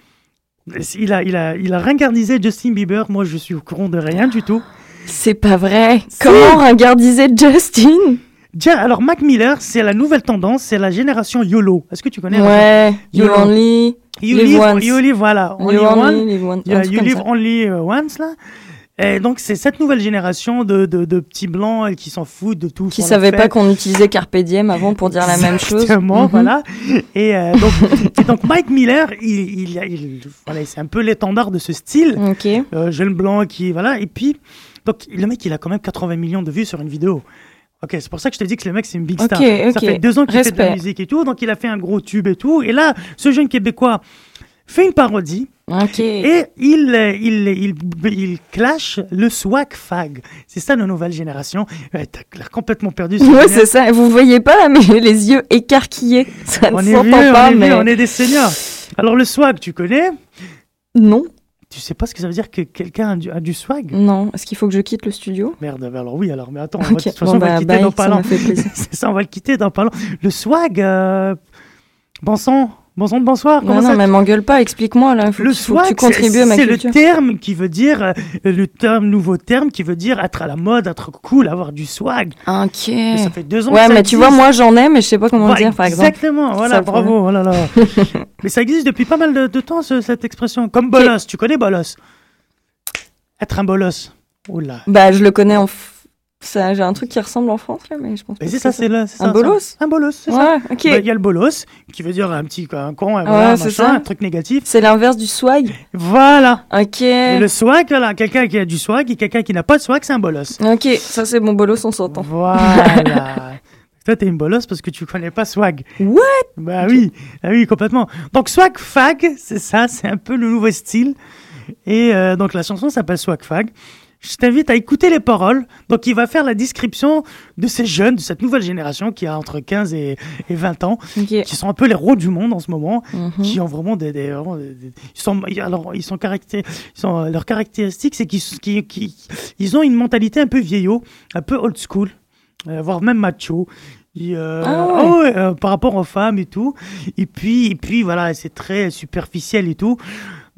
S1: Il a, il a, il a ringardisé Justin Bieber. Moi, je suis au courant de rien du tout.
S2: C'est pas vrai. Comment ringardiser Justin?
S1: Tiens, alors Mac Miller, c'est la nouvelle tendance, c'est la génération YOLO. Est-ce que tu connais
S2: Ouais, you
S1: Yolo?
S2: only,
S1: You
S2: live
S1: live,
S2: once.
S1: you live, voilà.
S2: you
S1: Only
S2: only
S1: one.
S2: live once.
S1: Yeah, you live only uh, once, là. Et donc, c'est cette nouvelle génération de, de, de petits blancs qui s'en foutent de tout.
S2: Qui savait pas qu'on utilisait Carpe Diem avant pour dire la même chose.
S1: Exactement,
S2: Mhm.
S1: voilà. Et, euh, donc, et donc, Mike Miller, il, il, il- voilà, c'est un peu l'étendard de ce style.
S2: Ok.
S1: Euh, jeune blanc qui, voilà. Et puis, donc, le mec, il a quand même 80 millions de vues sur une vidéo. Ok, c'est pour ça que je te dis que le mec, c'est une big star. Ça fait deux ans qu'il fait de la musique et tout, donc il a fait un gros tube et tout. Et là, ce jeune Québécois fait une parodie
S2: Ok.
S1: et il, euh, il, il, il, clash le swag fag. C'est ça, la nouvelle génération. Ouais, T'as l'air complètement perdu.
S2: Ouais,
S1: génial.
S2: c'est ça. Vous voyez pas mais j'ai les yeux écarquillés. Ça
S1: On
S2: ne
S1: est
S2: s'entend pas,
S1: on est
S2: mais
S1: vieux, on est des seniors. Alors le swag, tu connais?
S2: Non,
S1: Tu sais pas ce que ça veut dire que quelqu'un a du, a du swag?
S2: Non. Est-ce qu'il faut que je quitte le studio?
S1: Merde, alors oui, alors mais attends, on va- de toute façon
S2: Bon
S1: on va
S2: bah
S1: le quitter
S2: bye.
S1: dans pas. C'est ça, on va le quitter dans pas long. Le swag, euh... bon sang, bonsoir. Comment
S2: non,
S1: ça
S2: mais m'engueule pas. Explique-moi là. Faut
S1: le
S2: que, faut que tu contribues à ma
S1: c'est le
S2: culture.
S1: terme qui veut dire, euh, le terme, nouveau terme qui veut dire être à la mode, être cool, avoir du swag.
S2: Ok.
S1: Mais ça fait deux ans que
S2: Ouais,
S1: ça
S2: mais tu vois, moi j'en ai, mais je sais pas comment le
S1: Voilà,
S2: dire, par exemple.
S1: Exactement, voilà,
S2: le
S1: bravo, oh là là. Mais ça existe depuis pas mal de, de temps, ce- cette expression. Comme bolos, tu connais bolos? Être un bolos. Oula.
S2: Bah, je le connais en. f- j'ai un truc qui ressemble en France là, mais je pense. Pas
S1: c'est ça, là.
S2: Un bolos.
S1: Un bolos, c'est ça. Bah, Il y a le bolos, qui veut dire un petit un con, un, truc négatif.
S2: C'est l'inverse du swag.
S1: Voilà.
S2: Ok.
S1: Le swag, voilà, quelqu'un qui a du swag et quelqu'un qui n'a pas de swag, c'est un bolos.
S2: Ok, ça c'est mon bolos, on s'entend.
S1: Voilà. Toi, t'es une bolos parce que tu connais pas swag.
S2: What?
S1: Bah oui, ah oui, complètement. Donc swag fag, c'est ça, c'est un peu le nouveau style. Et euh, donc la chanson s'appelle Swag Fag. Je t'invite à écouter les paroles. Donc il va faire la description de ces jeunes, de cette nouvelle génération qui a entre 15 et, et 20 ans, qui sont un peu les rois du monde en ce moment,
S2: Mhm.
S1: qui ont vraiment des, des- vraiment des- des- ils sont alors ils sont caracté- ils sont leurs caractéristiques c'est qu'ils qu'ils- qu'ils- ils ont une mentalité un peu vieillot, un peu old school, euh, voire même macho. Et, euh,
S2: Ah ouais.
S1: oh ouais, euh, par rapport aux femmes et tout. Et puis, et puis voilà, c'est très superficiel et tout.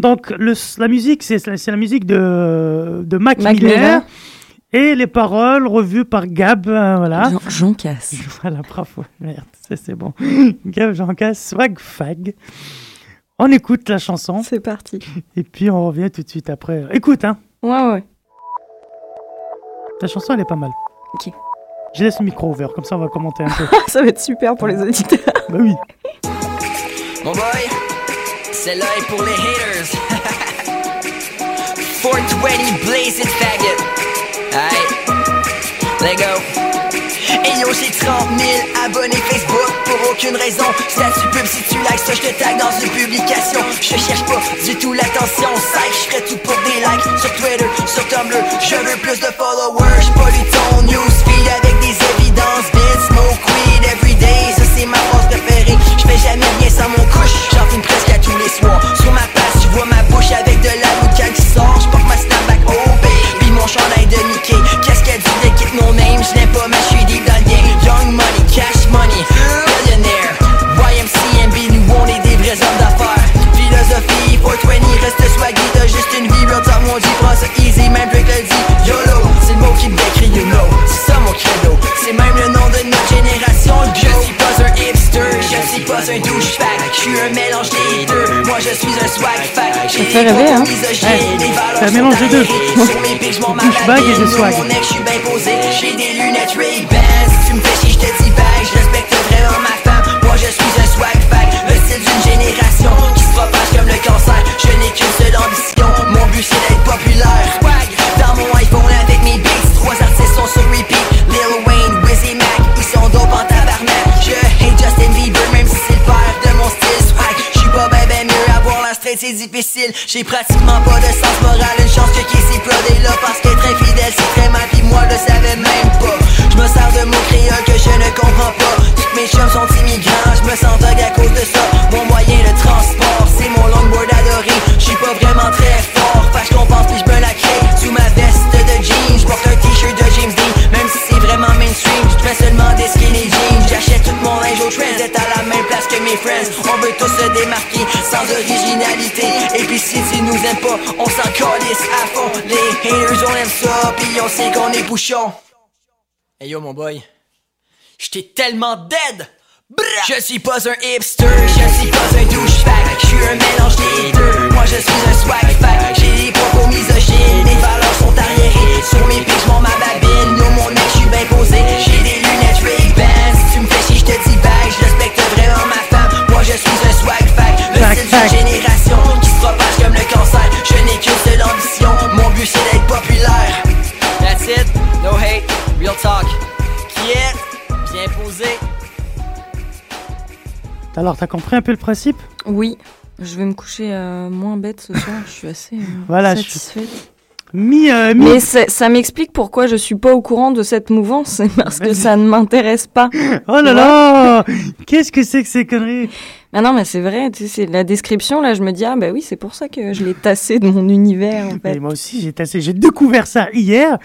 S1: Donc le, la musique, c'est la musique de, de Mac,
S2: Mac
S1: Miller.
S2: Miller.
S1: Et les paroles revues par Gab, euh, voilà.
S2: Jean, Jean Casse.
S1: Voilà, bravo. Merde, c'est bon. Gab Jean Casse, swag fag. On écoute la chanson
S2: C'est parti.
S1: et puis on revient tout de suite après. Écoute, hein,
S2: Ouais, ouais.
S1: la chanson elle est pas mal.
S2: Ok.
S1: Je laisse le micro ouvert, comme ça on va commenter un peu.
S2: ça va être super pour les auditeurs.
S1: bah oui.
S4: Mon boy, celle-là est pour les haters. 420 Blaze It Faggot. Alright, let go. Et yo, j'ai 30 000 abonnés Facebook pour aucune raison. Statut pub si tu likes ça, je te tag dans une publication. Je cherche pas du tout l'attention. Psych, je ferais tout pour des likes sur Twitter, sur Tumblr. Je veux plus de followers. J'ai
S2: fait rêver, hein.
S1: c'est un mélange des deux. et de swag.
S4: Mon ex, j'suis bien posé. J'ai des lunettes Ray-Ban. Si tu me fais chier, j'te dis bye. J'respecte vraiment ma femme. Moi je suis un swag fac. Le style d'une génération qui se propage comme le cancer. Je n'ai qu'une seule ambition. Mon but c'est d'être populaire. Difficile. J'ai pratiquement pas de sens moral. Une chance que Casey Prod est là parce qu'être infidèle c'est très mal. Pis moi le savais même pas. Je me sers de mots créoles que je ne comprends pas. Toutes mes chums sont immigrants. Je me sens dog à cause de ça. Mon moyen de transport, c'est mon longboard adoré. J'suis pas vraiment très fort. Fait que j'compense pis j'me la crée. Sous ma veste de jeans, j'porte un t-shirt de James Dean. Même si c'est vraiment mainstream, j'fais seulement des skinny jeans. J'achète tout mon linge au trend. À la même mes friends. On veut tous se démarquer sans originalité. Et puis si tu nous aimes pas, on s'en calisse à fond. Les haters on aime ça, pis on sait qu'on est bouchon. Hey yo mon boy, j'étais tellement dead. Je suis pas un hipster, je suis pas un douchebag, je suis un mélange des deux. Moi je suis un swag j'ai des propos misogynes, les valeurs sont arriérées. Sur mes pics, ma babine, non mon ex, je suis bien posé. J'ai des je suis un swag fac. Le
S1: Swag
S4: style
S1: fac.
S4: d'une génération qui se propage comme le cancer. Je n'ai qu'une seule ambition, mon but c'est d'être populaire. That's it, no hate, real talk. Qui est bien posé?
S1: Alors, t'as compris un peu le principe?
S2: Oui, je vais me coucher euh, moins bête ce soir. Je suis assez euh,
S1: Voilà, je-
S2: satisfaite.
S1: Mi, euh, mi-
S2: Mais ça m'explique pourquoi je suis pas au courant de cette mouvance. C'est parce que ça ne m'intéresse pas.
S1: Oh là là Qu'est-ce que c'est que ces conneries
S2: Ah non, mais c'est vrai. Tu sais, la description là. Je me dis ah bah oui, c'est pour ça que je l'ai tassé de mon univers. En fait.
S1: Et Moi aussi, j'ai tassé, j'ai découvert ça hier.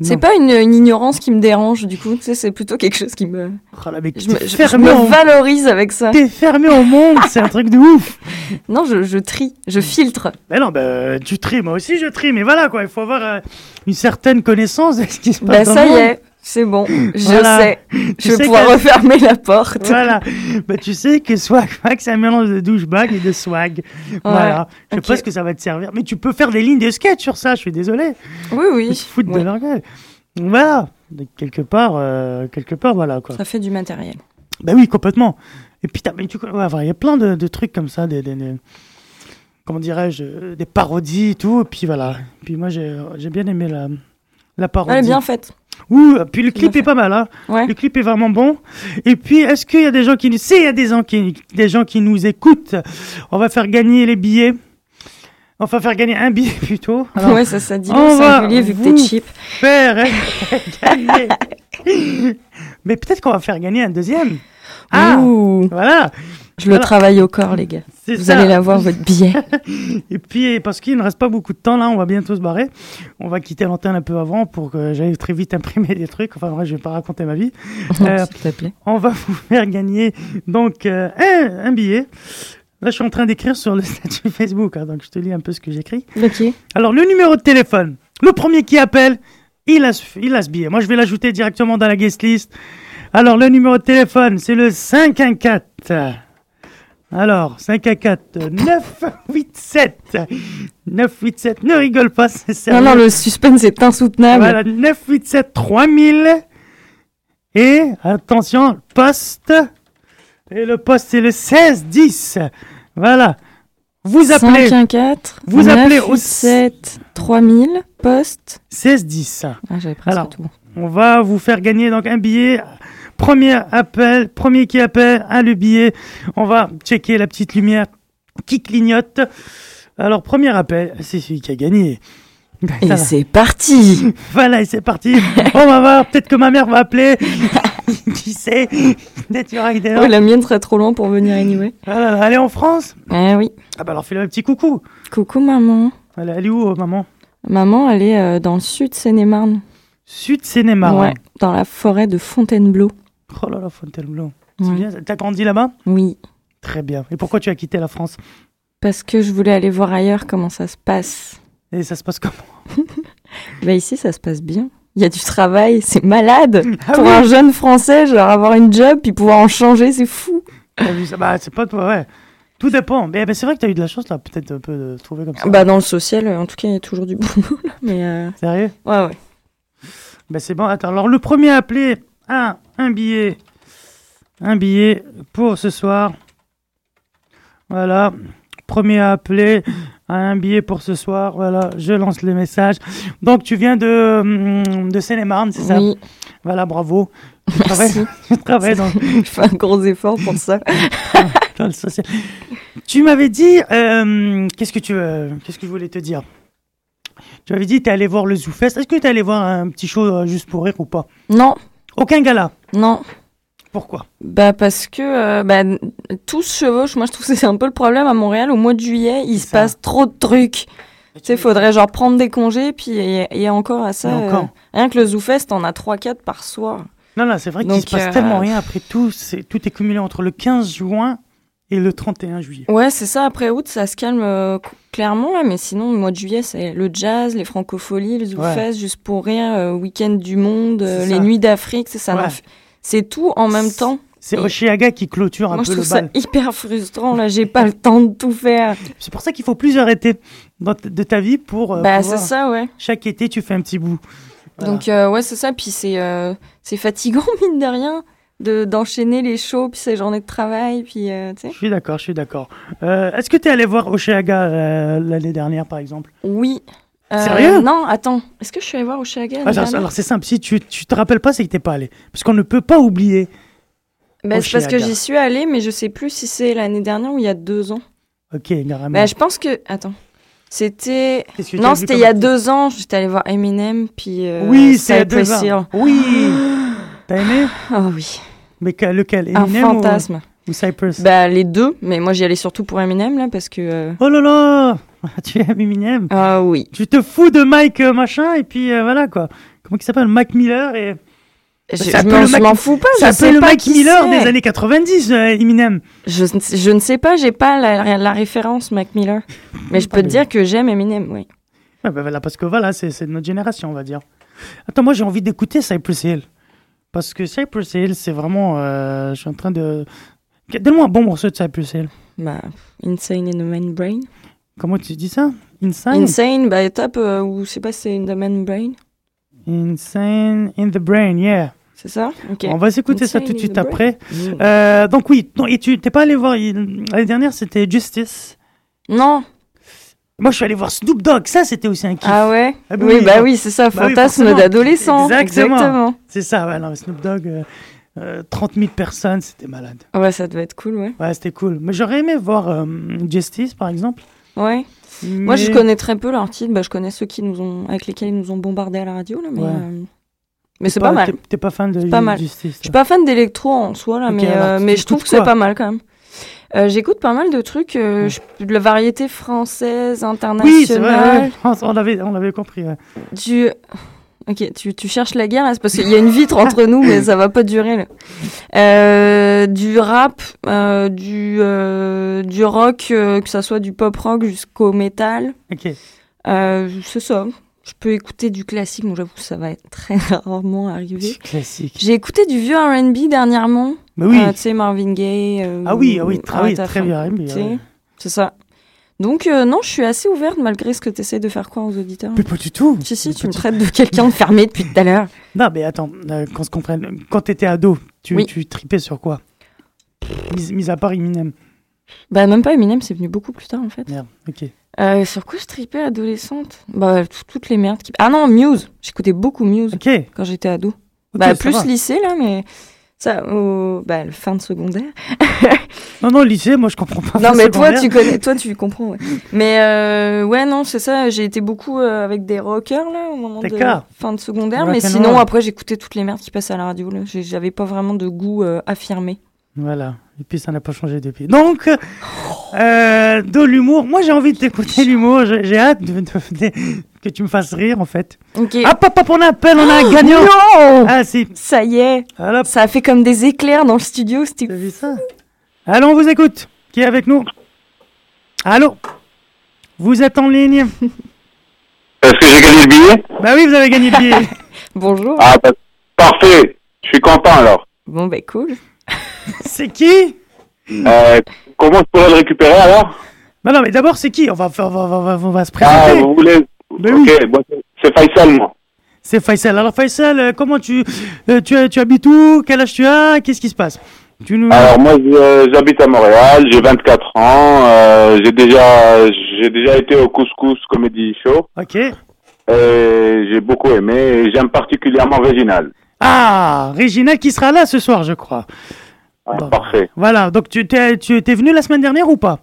S2: C'est pas une, une ignorance qui me dérange du coup. Tu sais, c'est plutôt quelque chose qui me.
S1: Oh là,
S2: Je me, je- je valorise avec ça.
S1: t'es fermé au monde, c'est un truc de ouf.
S2: Non, je, je trie, je filtre.
S1: Mais non, bah, tu tries, moi aussi je trie, mais voilà quoi, il faut avoir euh, une certaine connaissance de ce qui se passe
S2: Bah
S1: dans
S2: ça
S1: le
S2: y
S1: monde.
S2: est, c'est bon. Je
S1: Voilà.
S2: sais.
S1: Tu
S2: Je vais
S1: sais
S2: pouvoir refermer la porte.
S1: Voilà, bah, tu sais que swag, swag, c'est un mélange de douchebag et de swag. Voilà, je sais
S2: ok.
S1: pas ce que ça va te servir, mais tu peux faire des lignes de sketch sur ça, je suis désolé.
S2: Oui,
S1: Ils
S2: oui.
S1: se foutent
S2: Ouais.
S1: de leur gueule. Voilà, Donc, quelque part, euh, quelque part, voilà quoi.
S2: Ça fait du matériel.
S1: Bah oui, complètement. Et puis, ouais, il y a plein de, de trucs comme ça, des, des- des- comment dirais-je, euh, des parodies et tout. Et puis voilà. Puis moi, j'ai j'ai bien aimé la, la parodie.
S2: Elle est bien faite.
S1: Ouh, puis le clip est pas mal, hein.
S2: Ouais.
S1: Le clip est vraiment bon. Et puis, est-ce qu'il y a des gens qui nous, si il y a des gens qui, des gens qui nous écoutent, on va faire gagner les billets. On va faire gagner un billet plutôt. Alors,
S2: ouais, ça, ça dit
S1: on va
S2: singulier vu que t'es cheap.
S1: faire gagner. Mais peut-être qu'on va faire gagner un deuxième. Ah,
S2: Ouh,
S1: voilà.
S2: Je le
S1: voilà.
S2: travaille au corps, les gars. Vous
S1: ça.
S2: allez l'avoir, votre billet.
S1: Et puis, parce qu'il ne reste pas beaucoup de temps là, on va bientôt se barrer. On va quitter l'antenne un peu avant pour que j'aille très vite imprimer des trucs. Enfin, vrai, je vais pas raconter ma vie. Euh,
S2: S'il te plaît.
S1: On va vous faire gagner donc euh, un, un billet. Là, je suis en train d'écrire sur le statut Facebook, hein, donc je te lis un peu ce que j'écris.
S2: Ok.
S1: Alors, le numéro de téléphone. Le premier qui appelle, il a, ce- il a ce billet. Moi, je vais l'ajouter directement dans la guest list. Alors, le numéro de téléphone, c'est le 514. Alors, 514 987 987. Ne rigole pas, c'est
S2: Non,
S1: sérieux.
S2: non, le suspense est insoutenable.
S1: Voilà, 987 3000. Et, attention, poste. Et le poste, c'est le 1610. Voilà. Vous appelez
S2: 5, 1, 4,
S1: Vous
S2: 9,
S1: appelez au-
S2: 7, 3000, poste.
S1: 1610.
S2: Ah, j'avais presque
S1: Alors,
S2: tout.
S1: On va vous faire gagner donc un billet. Premier appel, premier qui appelle, a le billet. On va checker la petite lumière qui clignote. Alors, premier appel, c'est celui qui a gagné.
S2: Et c'est parti
S1: Voilà, et c'est parti. On va voir, peut-être que ma mère va appeler. qui sait?
S2: Ouais, La mienne serait trop loin pour venir anyway.
S1: Voilà, elle est en France?
S2: Eh oui.
S1: Ah bah alors fais-le un petit coucou.
S2: Coucou maman.
S1: Elle, elle est où, euh, maman?
S2: Maman, elle est euh, dans le sud Seine-et-Marne.
S1: Sud.
S2: Ouais, dans la forêt de Fontainebleau.
S1: Oh là là, Fontainebleau. C'est
S2: Ouais.
S1: T'as grandi là-bas?
S2: Oui.
S1: Très bien. Et pourquoi tu as quitté la France?
S2: Parce que je voulais aller voir ailleurs comment ça se passe.
S1: Et ça se passe comment?
S2: Bah ici, ça se passe bien. Il y a du travail, c'est malade.
S1: Ah
S2: Pour
S1: oui
S2: un jeune français, genre avoir une job puis pouvoir en changer, c'est fou.
S1: T'as vu ça Bah, c'est pas toi, ouais. Tout dépend. Mais, mais c'est vrai que tu as eu de la chance là, peut-être un peu de trouver comme ça.
S2: Bah, dans le social, euh, en tout cas, il y a toujours du boulot. là, Mais euh,
S1: Sérieux?
S2: ouais, ouais.
S1: Ben c'est bon. Attends, alors le premier appelé un billet. Un billet pour ce soir. Voilà. Premier appelé a un billet pour ce soir. Voilà, je lance le message. Donc tu viens de, hum, de Seine-et-Marne, c'est ça
S2: Oui,
S1: Voilà, bravo. Tu travailles,
S2: merci.
S1: tu travailles dans,
S2: Je fais un gros effort pour ça.
S1: dans le social. Tu m'avais dit, euh, qu'est-ce que tu, euh, qu'est-ce que je voulais te dire? Tu m'avais dit, tu es allé voir le ZooFest. Est-ce que tu es allé voir un petit show euh, juste pour rire ou pas?
S2: Non,
S1: Aucun gala.
S2: non.
S1: Pourquoi?
S2: Bah parce que euh, bah, tout se chevauche. Moi, je trouve que c'est un peu le problème à Montréal. Au mois de juillet, il se
S1: ça.
S2: passe trop de trucs. Tu sais, faudrait genre prendre des congés, puis et, et encore à ça.
S1: Encore.
S2: euh, rien que le ZooFest, on a 3-4 par soir.
S1: Non, non, c'est vrai qu'il se passe
S2: euh,
S1: tellement rien après tout. C'est, tout est cumulé entre le 15 juin et le 31 juillet.
S2: Ouais, c'est ça. Après août, ça se calme euh, cl- clairement, là. Mais sinon, le mois de juillet, c'est le jazz, les francopholies, le ZooFest, juste pour rire, euh, week-end du monde, euh, les nuits d'Afrique, c'est ça.
S1: Ouais.
S2: C'est tout en même temps.
S1: C'est Oshiaga qui clôture un
S2: Moi, je
S1: peu le
S2: trouve ça
S1: bal.
S2: hyper frustrant. Là, j'ai pas le temps de tout faire.
S1: C'est pour ça qu'il faut plusieurs étés de ta vie pour. euh,
S2: bah, c'est ça, ouais.
S1: Chaque été, tu fais un petit bout. Voilà.
S2: Donc ouais, c'est ça. Puis c'est c'est fatigant mine de rien de d'enchaîner les shows puis ces journées de travail puis euh.
S1: Je suis d'accord, je suis d'accord. Euh, est-ce que tu es allé voir Oshiaga euh, l'année dernière, par exemple?
S2: Oui. Euh,
S1: Sérieux?
S2: Non, attends. Est-ce que je suis allée voir Oshiaga
S1: Ah, alors, alors, c'est simple, si tu, tu te rappelles pas, c'est que t'es pas allé. Parce qu'on ne peut pas oublier.
S2: bah, C'est parce que j'y suis allée, mais je sais plus si c'est l'année dernière ou il y a deux ans.
S1: Ok, carrément.
S2: Bah, je pense que attends. C'était non, c'était il y a deux ans. J'étais allée voir Eminem puis euh,
S1: Oui, c'est il y a deux ans. Oui T'as aimé?
S2: Oh oui,
S1: Mais que- lequel?
S2: Un
S1: Eminem ou-
S2: fantasme.
S1: ou, Cypress?
S2: Bah les deux, mais moi j'y allais surtout pour Eminem là parce que euh,
S1: Oh là là Tu aimes Eminem?
S2: Ah oui.
S1: Tu te fous de Mike euh, machin et puis euh, voilà quoi. Comment il s'appelle? Mike Miller et
S2: Je, je
S1: un
S2: m'en
S1: Mac-
S2: fous pas.
S1: un
S2: sais
S1: peu le Mike Miller des années 90 euh, Eminem.
S2: Je, ne- je ne sais pas, j'ai pas la, la référence Mac Miller. Mais je peux
S1: Ah,
S2: te dire que j'aime Eminem, oui.
S1: Ouais, bah voilà parce que voilà c'est de notre génération on va dire. Attends moi j'ai envie d'écouter Cypress Hill parce que Cypress Hill c'est vraiment euh, je suis en train de Donne-moi un bon morceau de Cypress Hill.
S2: Bah, Insane in the Man Brain.
S1: Comment tu dis ça? Insane?
S2: Insane, bah, tape, euh, ou je sais pas si c'est in the Man Brain.
S1: Insane in the brain, yeah.
S2: C'est ça? Ok.
S1: On va s'écouter ça
S2: Insane
S1: tout de suite
S2: the brain.
S1: après.
S2: Mm.
S1: Euh, donc oui, non, et tu t'es pas allé voir il- l'année dernière, c'était Justice.
S2: Non.
S1: Moi, je suis allé voir Snoop Dogg. Ça, c'était aussi un kiff.
S2: Ah ouais
S1: Ah bah
S2: Oui,
S1: oui,
S2: bah oui, c'est ça,
S1: bah oui,
S2: fantasme
S1: forcément.
S2: d'adolescent.
S1: Exactement.
S2: Exactement.
S1: C'est ça. Ouais, non, Snoop Dogg, euh, euh, 30 000 personnes, c'était malade.
S2: Ouais, ça devait être cool, ouais.
S1: Ouais, c'était cool. Mais j'aurais aimé voir euh, Justice, par exemple.
S2: Ouais. Moi, je connais très peu l'artiste. Bah, je connais ceux qui nous ont, avec lesquels ils nous ont bombardé à la radio, là, mais.
S1: Ouais.
S2: euh, Mais c'est pas mal.
S1: t'es- pas fan de
S2: pas mal.
S1: Justice
S2: Je suis pas fan d'électro en soi, là, mais,
S1: alors,
S2: euh, mais je trouve que c'est pas mal quand même. Euh, J'écoute pas mal de trucs, euh, je- de la variété française,
S1: Oui, c'est vrai.
S2: internationale.
S1: On l'avait, on l'avait compris. ouais.
S2: du... Ok, tu, tu cherches la guerre, c'est parce qu'il y a une vitre entre nous, mais ça va pas durer. Là. Euh, du rap, euh, du, euh, du rock, que ça soit du pop rock jusqu'au métal.
S1: Ok.
S2: C'est ça. Je peux écouter du classique, moi j'avoue que ça va être très rarement arrivé.
S1: Classique.
S2: J'ai écouté du vieux R&B dernièrement.
S1: Mais oui.
S2: Euh, tu sais, Marvin Gaye. euh,
S1: ah oui, ah oui, très, oui, très bien.
S2: C'est ça. Donc, euh, non, je suis assez ouverte malgré ce que tu essaies de faire croire aux auditeurs.
S1: mais pas du tout.
S2: Si, si,
S1: Mais
S2: tu me traites de quelqu'un de fermé depuis tout à l'heure.
S1: Non, mais attends, euh, qu'on se comprenne. Quand t'étais ado, tu,
S2: Oui.
S1: tu tripais sur quoi? Mis, mis à part Eminem.
S2: Bah, même pas Eminem, c'est venu beaucoup plus tard en fait.
S1: Merde, ok.
S2: Euh, sur quoi je tripais adolescente? Bah, tout- toutes les merdes. Qui... Ah non, Muse. J'écoutais beaucoup Muse quand j'étais ado. bah, plus
S1: va.
S2: lycée là, mais ça, au... bah, le fin de secondaire.
S1: Non, non, lycée, moi je comprends pas.
S2: Non, mais toi, tu connais, toi, tu comprends. Ouais. Mais euh, ouais, non, c'est ça. J'ai été beaucoup euh, avec des rockers là au moment de fin de secondaire.
S1: Rock
S2: Mais sinon,
S1: roll.
S2: après, j'écoutais toutes les merdes qui passaient à la radio. Là. J'avais pas vraiment de goût euh, affirmé.
S1: Voilà. Et puis ça n'a pas changé depuis. Donc, euh, de l'humour. Moi j'ai envie de t'écouter l'humour. J'ai j'ai hâte de, de- de- que tu me fasses rire en fait.
S2: Ok.
S1: Hop, hop, hop, on appelle, on a un gagnant.
S2: Non
S1: Ah, si.
S2: Ça y est.
S1: Alors,
S2: Ça a fait comme des éclairs dans le studio. C'était
S1: t'as vu ça Allô, on vous écoute. Qui est avec nous Allô Vous êtes en ligne
S5: Est-ce que j'ai gagné le billet
S1: Bah oui, vous avez gagné le billet.
S2: bonjour.
S5: Ah, bah, parfait. Je suis content alors.
S2: Bon, bah cool.
S1: C'est qui
S5: Euh, comment je pourrais le récupérer alors?
S1: Non, non, mais d'abord, c'est qui? On va, on, va, on, va, on va se
S5: Ah,
S1: présenter.
S5: vous voulez
S1: Ben
S5: Ok,
S1: oui.
S5: bon, c'est- Faisal, moi.
S1: C'est Faisal. Alors, Faisal, euh, comment tu, euh, tu, tu habites où? Quel âge tu as? Qu'est-ce qui se passe? Tu nous...
S5: Alors moi, je- euh, j'habite à Montréal, j'ai 24 ans, euh, j'ai déjà, j'ai déjà été au Couscous Comedy Show,
S1: Ok.
S5: j'ai beaucoup aimé, j'aime particulièrement Réginal.
S1: Ah, Réginal qui sera là ce soir, je crois.
S5: Ah,
S1: Bon.
S5: Parfait.
S1: Voilà, donc tu t'es, venu la semaine dernière ou pas?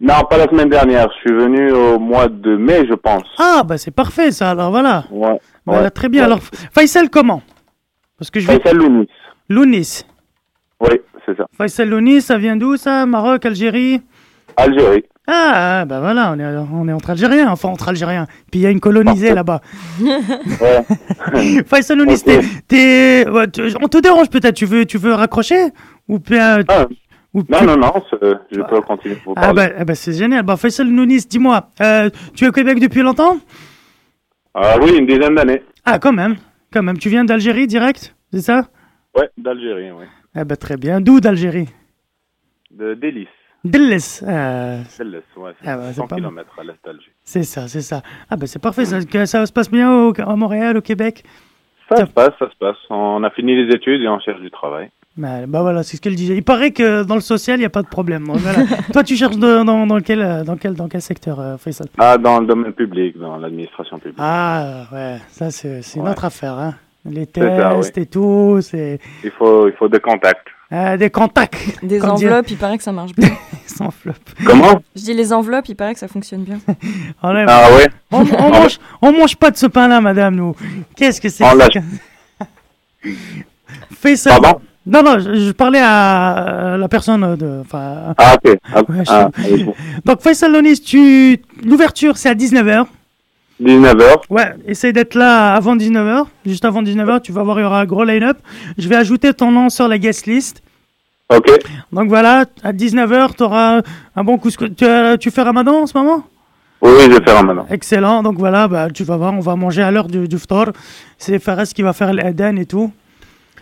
S5: Non, pas la semaine dernière, je suis venu au mois de mai, je pense.
S1: Ah, bah c'est parfait ça, alors voilà.
S5: Ouais.
S1: Voilà,
S5: ouais.
S1: très bien.
S5: Ouais.
S1: Alors, Faisal comment? Parce que je vais...
S5: Faisal Lounis.
S1: Lounis.
S5: Oui, c'est ça.
S1: Faisal Lounis, ça vient d'où ça? Maroc, Algérie?
S5: Algérie.
S1: Ah, bah voilà, on est, on est entre Algériens, enfin entre Algériens. Puis il y a une colonisée là-bas.
S5: Ouais.
S1: Faisal Lounis, t'es, on te dérange peut-être, tu veux, tu veux raccrocher? Ou bien...
S5: Ah, non, non, non, je peux continuer de vous
S1: Ah bah, ah bah, c'est génial. Bah, Faisal Nounis, dis-moi, euh, tu es au Québec depuis longtemps?
S5: Ah oui, une dizaine d'années.
S1: Ah, quand même, quand même. Tu viens d'Algérie direct, c'est ça?
S5: Ouais, d'Algérie, oui.
S1: Ah bah très bien. D'où d'Algérie?
S5: De Délice.
S1: Ah,
S5: Délice, ouais, c'est
S1: Ah bah, c'est
S5: 100
S1: pas mal.
S5: km à l'est d'Alger.
S1: c'est ça, c'est ça. Ah bah c'est parfait, ça, que ça se passe bien au, à Montréal, au Québec?
S5: Ça se passe, ça se passe. On a fini les études et on cherche du travail.
S1: Bah, bah voilà, c'est ce qu'elle disait. Il paraît que dans le social, il n'y a pas de problème. Donc, voilà. Toi, tu cherches de- dans, dans, quel, euh, dans, quel, dans quel secteur, euh, Faisal?
S5: Ah, dans le domaine public, dans l'administration publique.
S1: Ah ouais, ça c'est
S5: Ouais.
S1: autre affaire. Hein. Les
S5: C'est ça,
S1: tests et tout, c'est
S5: Il, faut, il faut des contacts.
S1: ah, des contacts.
S2: Des enveloppes, il paraît que ça marche bien.
S1: sans flop.
S5: Comment?
S2: Je dis les enveloppes, il paraît que ça fonctionne bien.
S1: On, est-
S5: Ah ouais
S1: on, on mange, on mange pas de ce pain-là, madame, nous. Qu'est-ce que c'est que
S5: lâche.
S1: ça Fais ça.
S5: Pardon?
S1: Non, non, je, je parlais à la personne de.
S5: Ah, ok. Ah,
S1: Ouais, je-
S5: ah,
S1: donc, Faisal Lonis, tu... l'ouverture, c'est à 19h.
S5: 19h.
S1: Ouais, essaye d'être là avant 19h. Juste avant 19h, tu vas voir, il y aura un gros line-up. Je vais ajouter ton nom sur la guest list.
S5: Ok.
S1: Donc voilà, à 19h, tu auras un bon couscous. Tu, as- tu fais ramadan en ce moment?
S5: Oui, je vais faire maintenant.
S1: Excellent. Donc voilà, bah, tu vas voir, on va manger à l'heure du, du ftor. C'est Fares qui va faire l'Aden et tout.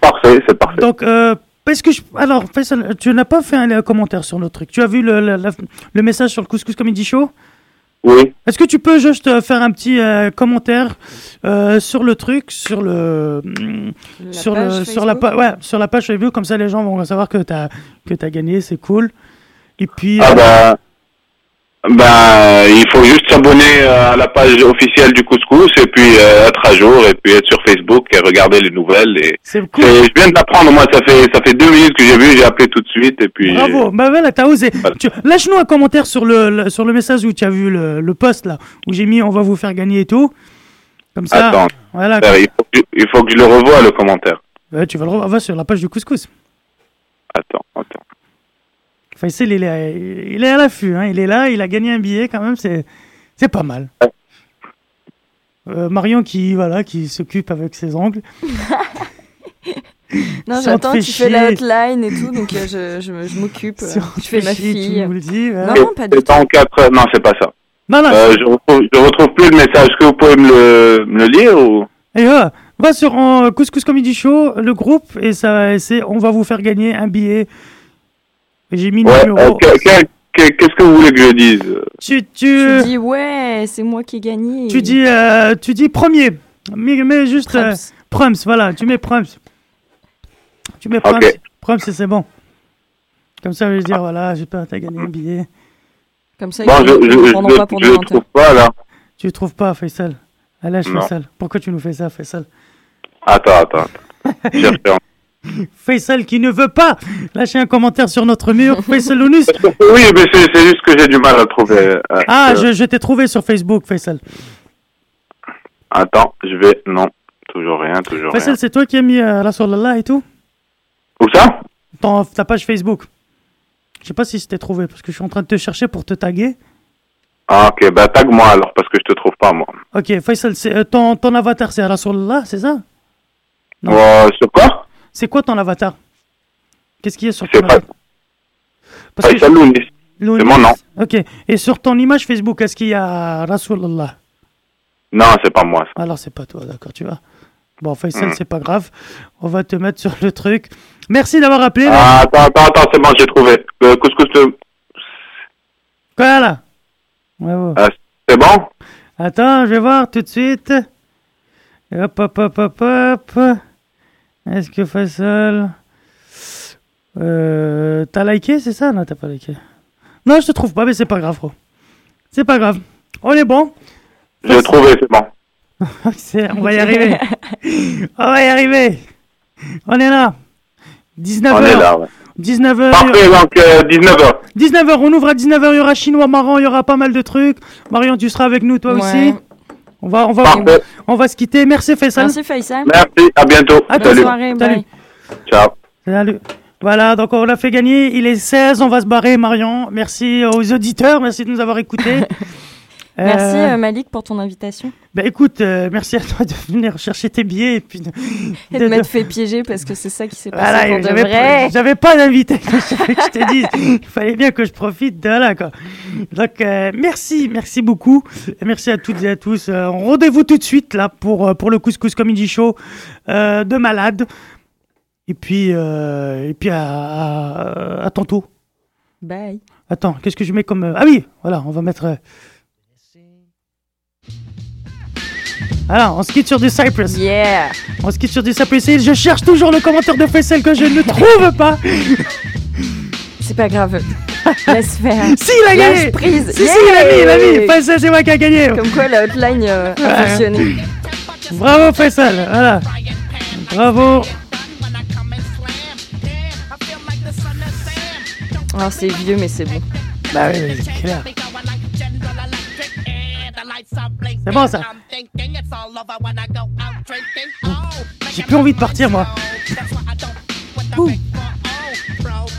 S5: Parfait, c'est parfait.
S1: Donc, euh, parce que je... Alors, Faisal, tu n'as pas fait un commentaire sur notre truc. Tu as vu le, le, la- le message sur le Couscous Comedy Show?
S5: Oui.
S1: Est-ce que tu peux juste euh, faire un petit euh, commentaire euh, sur le truc, sur le... mm,
S2: La
S1: sur,
S2: page
S1: le sur la,
S2: Facebook.
S1: pa- ouais, sur la page Facebook, comme ça les gens vont savoir que tu as, que as gagné, c'est cool. Et puis...
S5: Ah
S1: euh,
S5: bah, bah, il faut juste s'abonner euh, à la page officielle du couscous et puis euh, être à jour et puis être sur Facebook et regarder les nouvelles. Et
S1: c'est cool.
S5: je viens de l'apprendre, moi, ça fait ça fait deux minutes que j'ai vu, j'ai appelé tout de suite et puis.
S1: Bravo, bah voilà, t'as osé.
S5: Voilà.
S1: Lâche-nous un commentaire sur le, le- sur le message où tu as vu le, le post là, où j'ai mis on va vous faire gagner et tout. Comme ça,
S5: Attends,
S1: voilà.
S5: euh, il, faut que, je- il faut que je le revoie le commentaire.
S1: Ouais, tu vas le revoir va sur la page du couscous.
S5: Attends, attends.
S1: Il est, il est à l'affût, hein. il est là, il a gagné un billet quand même, c'est, c'est pas mal. Euh, Marion qui, voilà, qui s'occupe avec ses ongles.
S2: Non,
S1: Si
S2: j'attends, tu fais la hotline et tout, donc euh, je, je, je m'occupe. euh,
S1: Si on
S2: je fais ma
S1: chier,
S2: fille.
S1: Tu le dis. ouais.
S2: Non, pas du
S5: c'est
S2: tout.
S5: en quatre. Non, c'est pas ça.
S1: Non, non,
S5: Euh, je retrouve, je retrouve plus le message. Est-ce que vous pouvez me le, me le lire ou?
S1: Et euh, va sur euh, Couscous Comedy Show, le groupe, et ça, c'est, on va vous faire gagner un billet. Et j'ai mis le
S5: Ouais. euh,
S1: numéro.
S5: que- que- que- Qu'est-ce que vous voulez que je dise?
S1: Tu, tu,
S2: Tu dis, ouais, c'est moi qui ai gagné.
S1: tu dis, euh, tu dis premier. Mais, mais juste euh. Prums, voilà, tu mets Prums. Tu mets Prums.
S5: Ok.
S1: Prums, c'est c'est bon. Comme ça, je vais dire, voilà, j'ai pas, t'as gagné un billet.
S2: Comme ça,
S5: Bon,
S2: ils
S5: je,
S2: ne
S5: je, je,
S2: pas pour
S5: je le
S2: menteurs.
S5: trouve pas là.
S1: Tu le trouves pas, Faisal
S5: Non.
S1: Faisal. Pourquoi tu nous fais ça, Faisal?
S5: Attends, attends. attends.
S1: Faisal qui ne veut pas lâcher un commentaire sur notre mur. Faisal Lounus.
S5: Oui, mais c'est c'est juste que j'ai du mal à trouver. euh,
S1: Ah,
S5: euh,
S1: je, je t'ai trouvé sur Facebook, Faisal.
S5: Attends, je vais. Non, toujours rien, toujours
S1: Faisal,
S5: rien.
S1: c'est toi qui as mis euh, Rasulallah et tout
S5: Où ça?
S1: Ton- ta page Facebook. Je sais pas si c'était trouvé, parce que je suis en train de te chercher pour te taguer.
S5: Ah, ok, bah tag-moi alors, parce que je te trouve pas, moi.
S1: Ok, Faisal, c'est, euh, ton, ton avatar, c'est Rasulallah, c'est ça? Non.
S5: Euh, sur quoi?
S1: C'est quoi ton avatar? Qu'est-ce qu'il y a sur ton
S5: pas.
S1: avatar? Parce que
S5: c'est mon nom.
S1: Ok, et sur ton image Facebook, est-ce qu'il y a Rasulallah
S5: Non, c'est pas moi. ça.
S1: Alors c'est pas toi, d'accord, tu vois. Bon, Faisal,
S5: Hmm.
S1: c'est pas grave. On va te mettre sur le truc. Merci d'avoir appelé.
S5: Ah, attends, attends, attends, c'est bon, j'ai trouvé. Le couscous, le
S1: Voilà. Bravo.
S5: Ah, c'est bon?
S1: Attends, je vais voir tout de suite. Hop, hop, hop, hop, hop. Est-ce que Faisal... Euh, t'as liké, c'est ça? Non, t'as pas liké. Non, je te trouve pas, mais c'est pas grave, gros. C'est pas grave. On est bon.
S5: J'ai trouvé, c'est bon.
S1: C'est- on va y arriver. on va y arriver. On est là. 19h.
S5: On est là, ouais.
S1: 19h.
S5: Parfait, donc euh, 19h.
S1: 19h, on ouvre à 19h, il y aura chinois marrant, il y aura pas mal de trucs. Marion, tu seras avec nous toi
S2: Ouais.
S1: aussi. On va, on va,
S5: Parfait.
S1: on va se quitter. Merci Faisal.
S2: Merci Faisal.
S5: Merci, à bientôt.
S1: À
S2: Bonne
S5: Salut.
S2: soirée.
S1: Salut.
S2: Bye.
S5: Ciao.
S1: Salut. Voilà, donc on l'a fait gagner. Il est 16, on va se barrer, Marion. Merci aux auditeurs, merci de nous avoir écoutés.
S2: Merci
S1: Euh,
S2: euh, Malik pour ton invitation
S1: bah écoute, euh, merci à toi de venir chercher tes billets et puis de,
S2: et
S1: de-
S2: de
S1: de-
S2: m'être fait piéger parce que c'est ça qui s'est passé pour de
S1: j'avais
S2: vrai.
S1: j'avais pas d'invité. je t'ai dit, il fallait bien que je profite de là, quoi. Donc, euh, merci, merci beaucoup. Et merci à toutes et à tous. Rendez-vous tout de suite, là, pour, pour le Couscous Comedy Show de malade. Et puis, et puis à, à, à tantôt.
S2: Bye.
S1: Attends, qu'est-ce que je mets comme. Ah oui, voilà, on va mettre. Voilà, on se quitte sur du Cypress.
S2: Yeah.
S1: On se quitte sur du Cypress Hill. Je cherche toujours le commentaire de Faisal que je ne trouve pas.
S2: C'est pas grave. Laisse faire.
S1: Si, il a gagné
S2: Lâche prise.
S1: Si, si, il a mis, il a mis
S2: Yeah.
S1: Faisal, c'est moi qui a gagné
S2: Comme quoi la hotline euh, a
S1: Ouais.
S2: fonctionné.
S1: Bravo Faisal, voilà. Bravo.
S2: Oh, c'est vieux mais c'est bon.
S1: Bah oui, oui, c'est clair. C'est bon ça. J'ai plus envie de partir moi.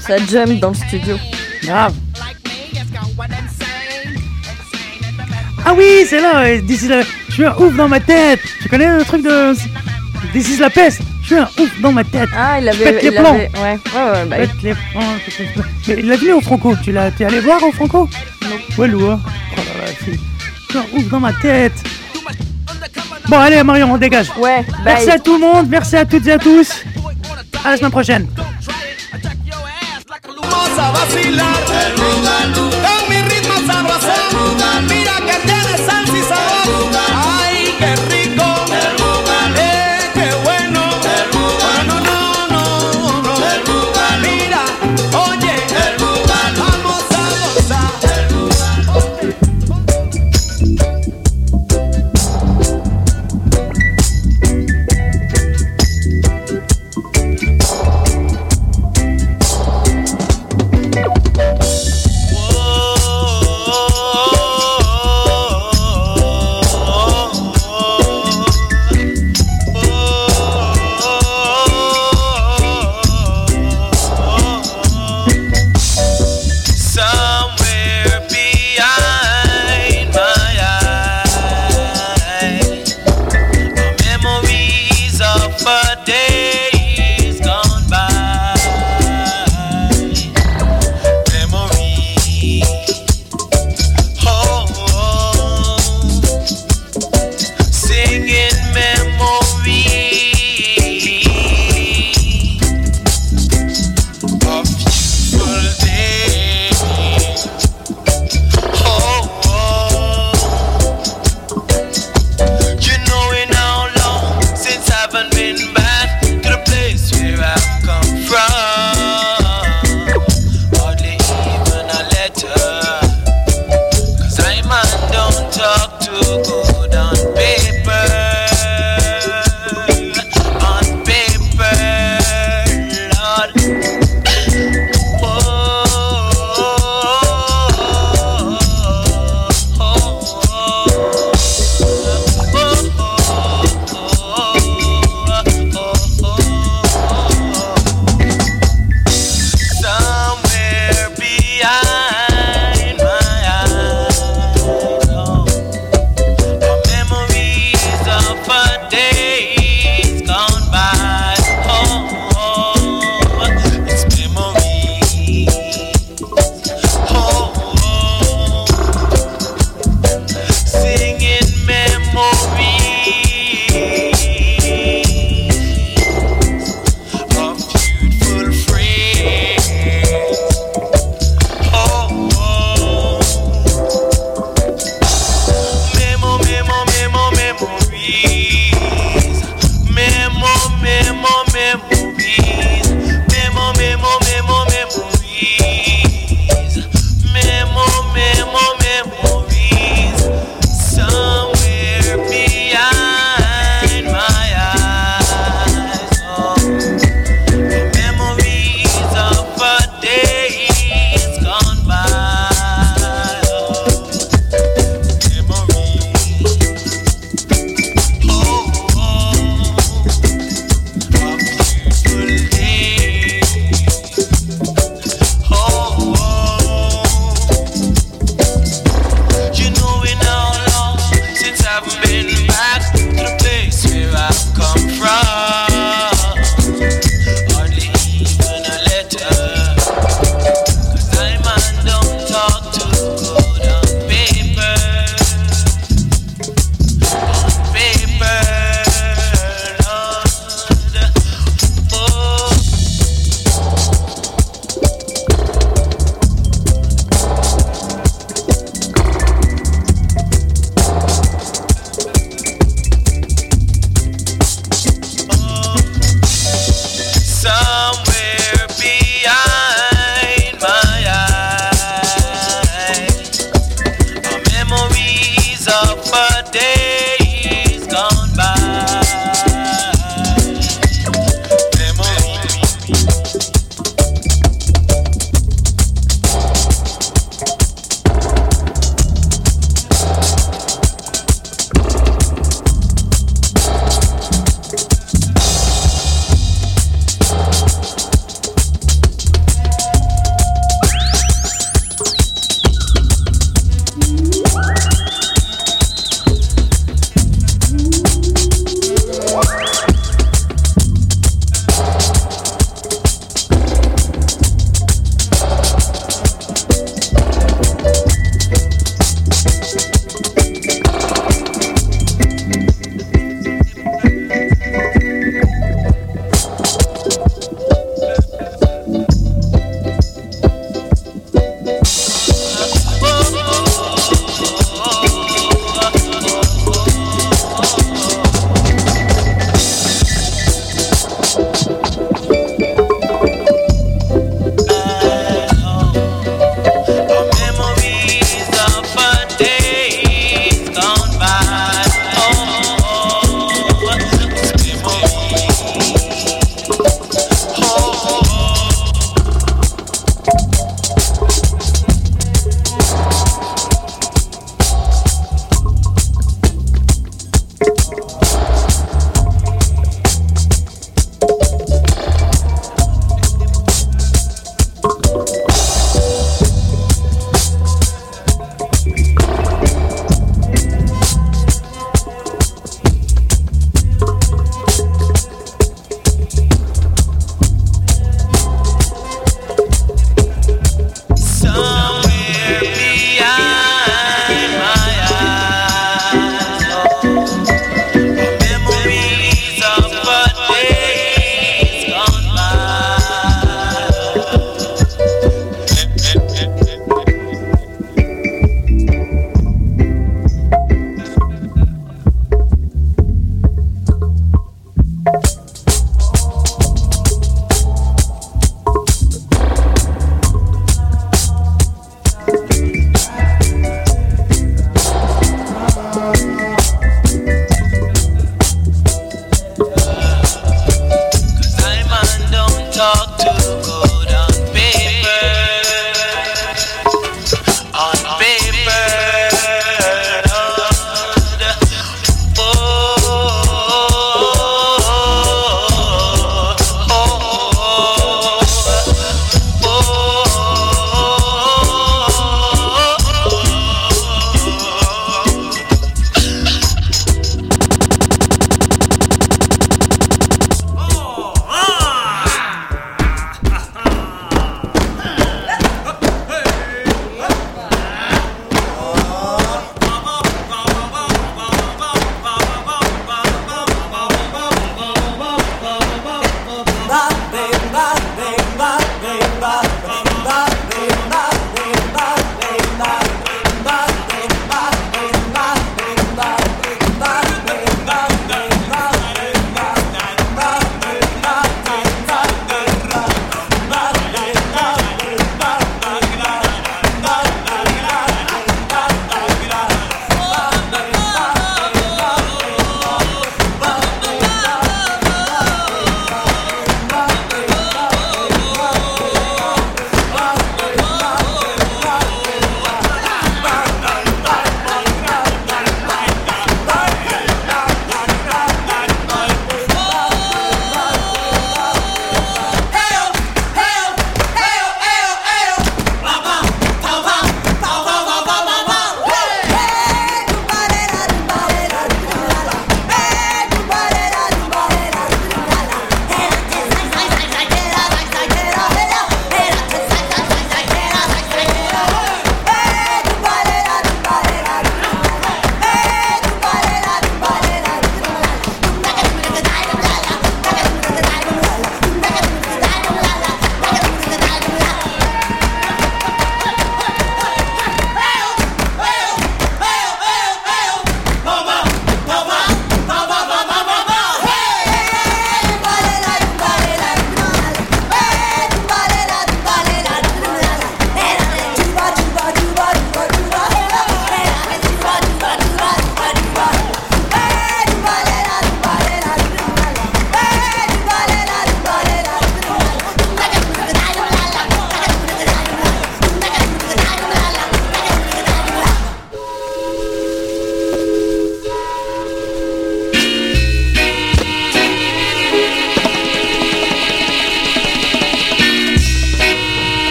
S2: Ça jump dans le studio.
S1: Grave. Ah oui, c'est là, ouais, This is la- je suis un ouf dans ma tête. Tu connais le truc de This is la peste Je suis un ouf dans ma tête.
S2: Ah, il avait.
S1: pète les
S2: il
S1: plombs.
S2: avait- Ouais, ouais, ouais. Bah,
S1: Pète les plombs. Mais il l'a vu au Franco, tu l'as, t'es allé voir au Franco? Ouais, Lou, hein. Oh là là, dans ma tête. Bon, allez, Marion, on dégage.
S2: ouais,
S1: Merci à tout le monde, merci à toutes et à tous. À la semaine prochaine.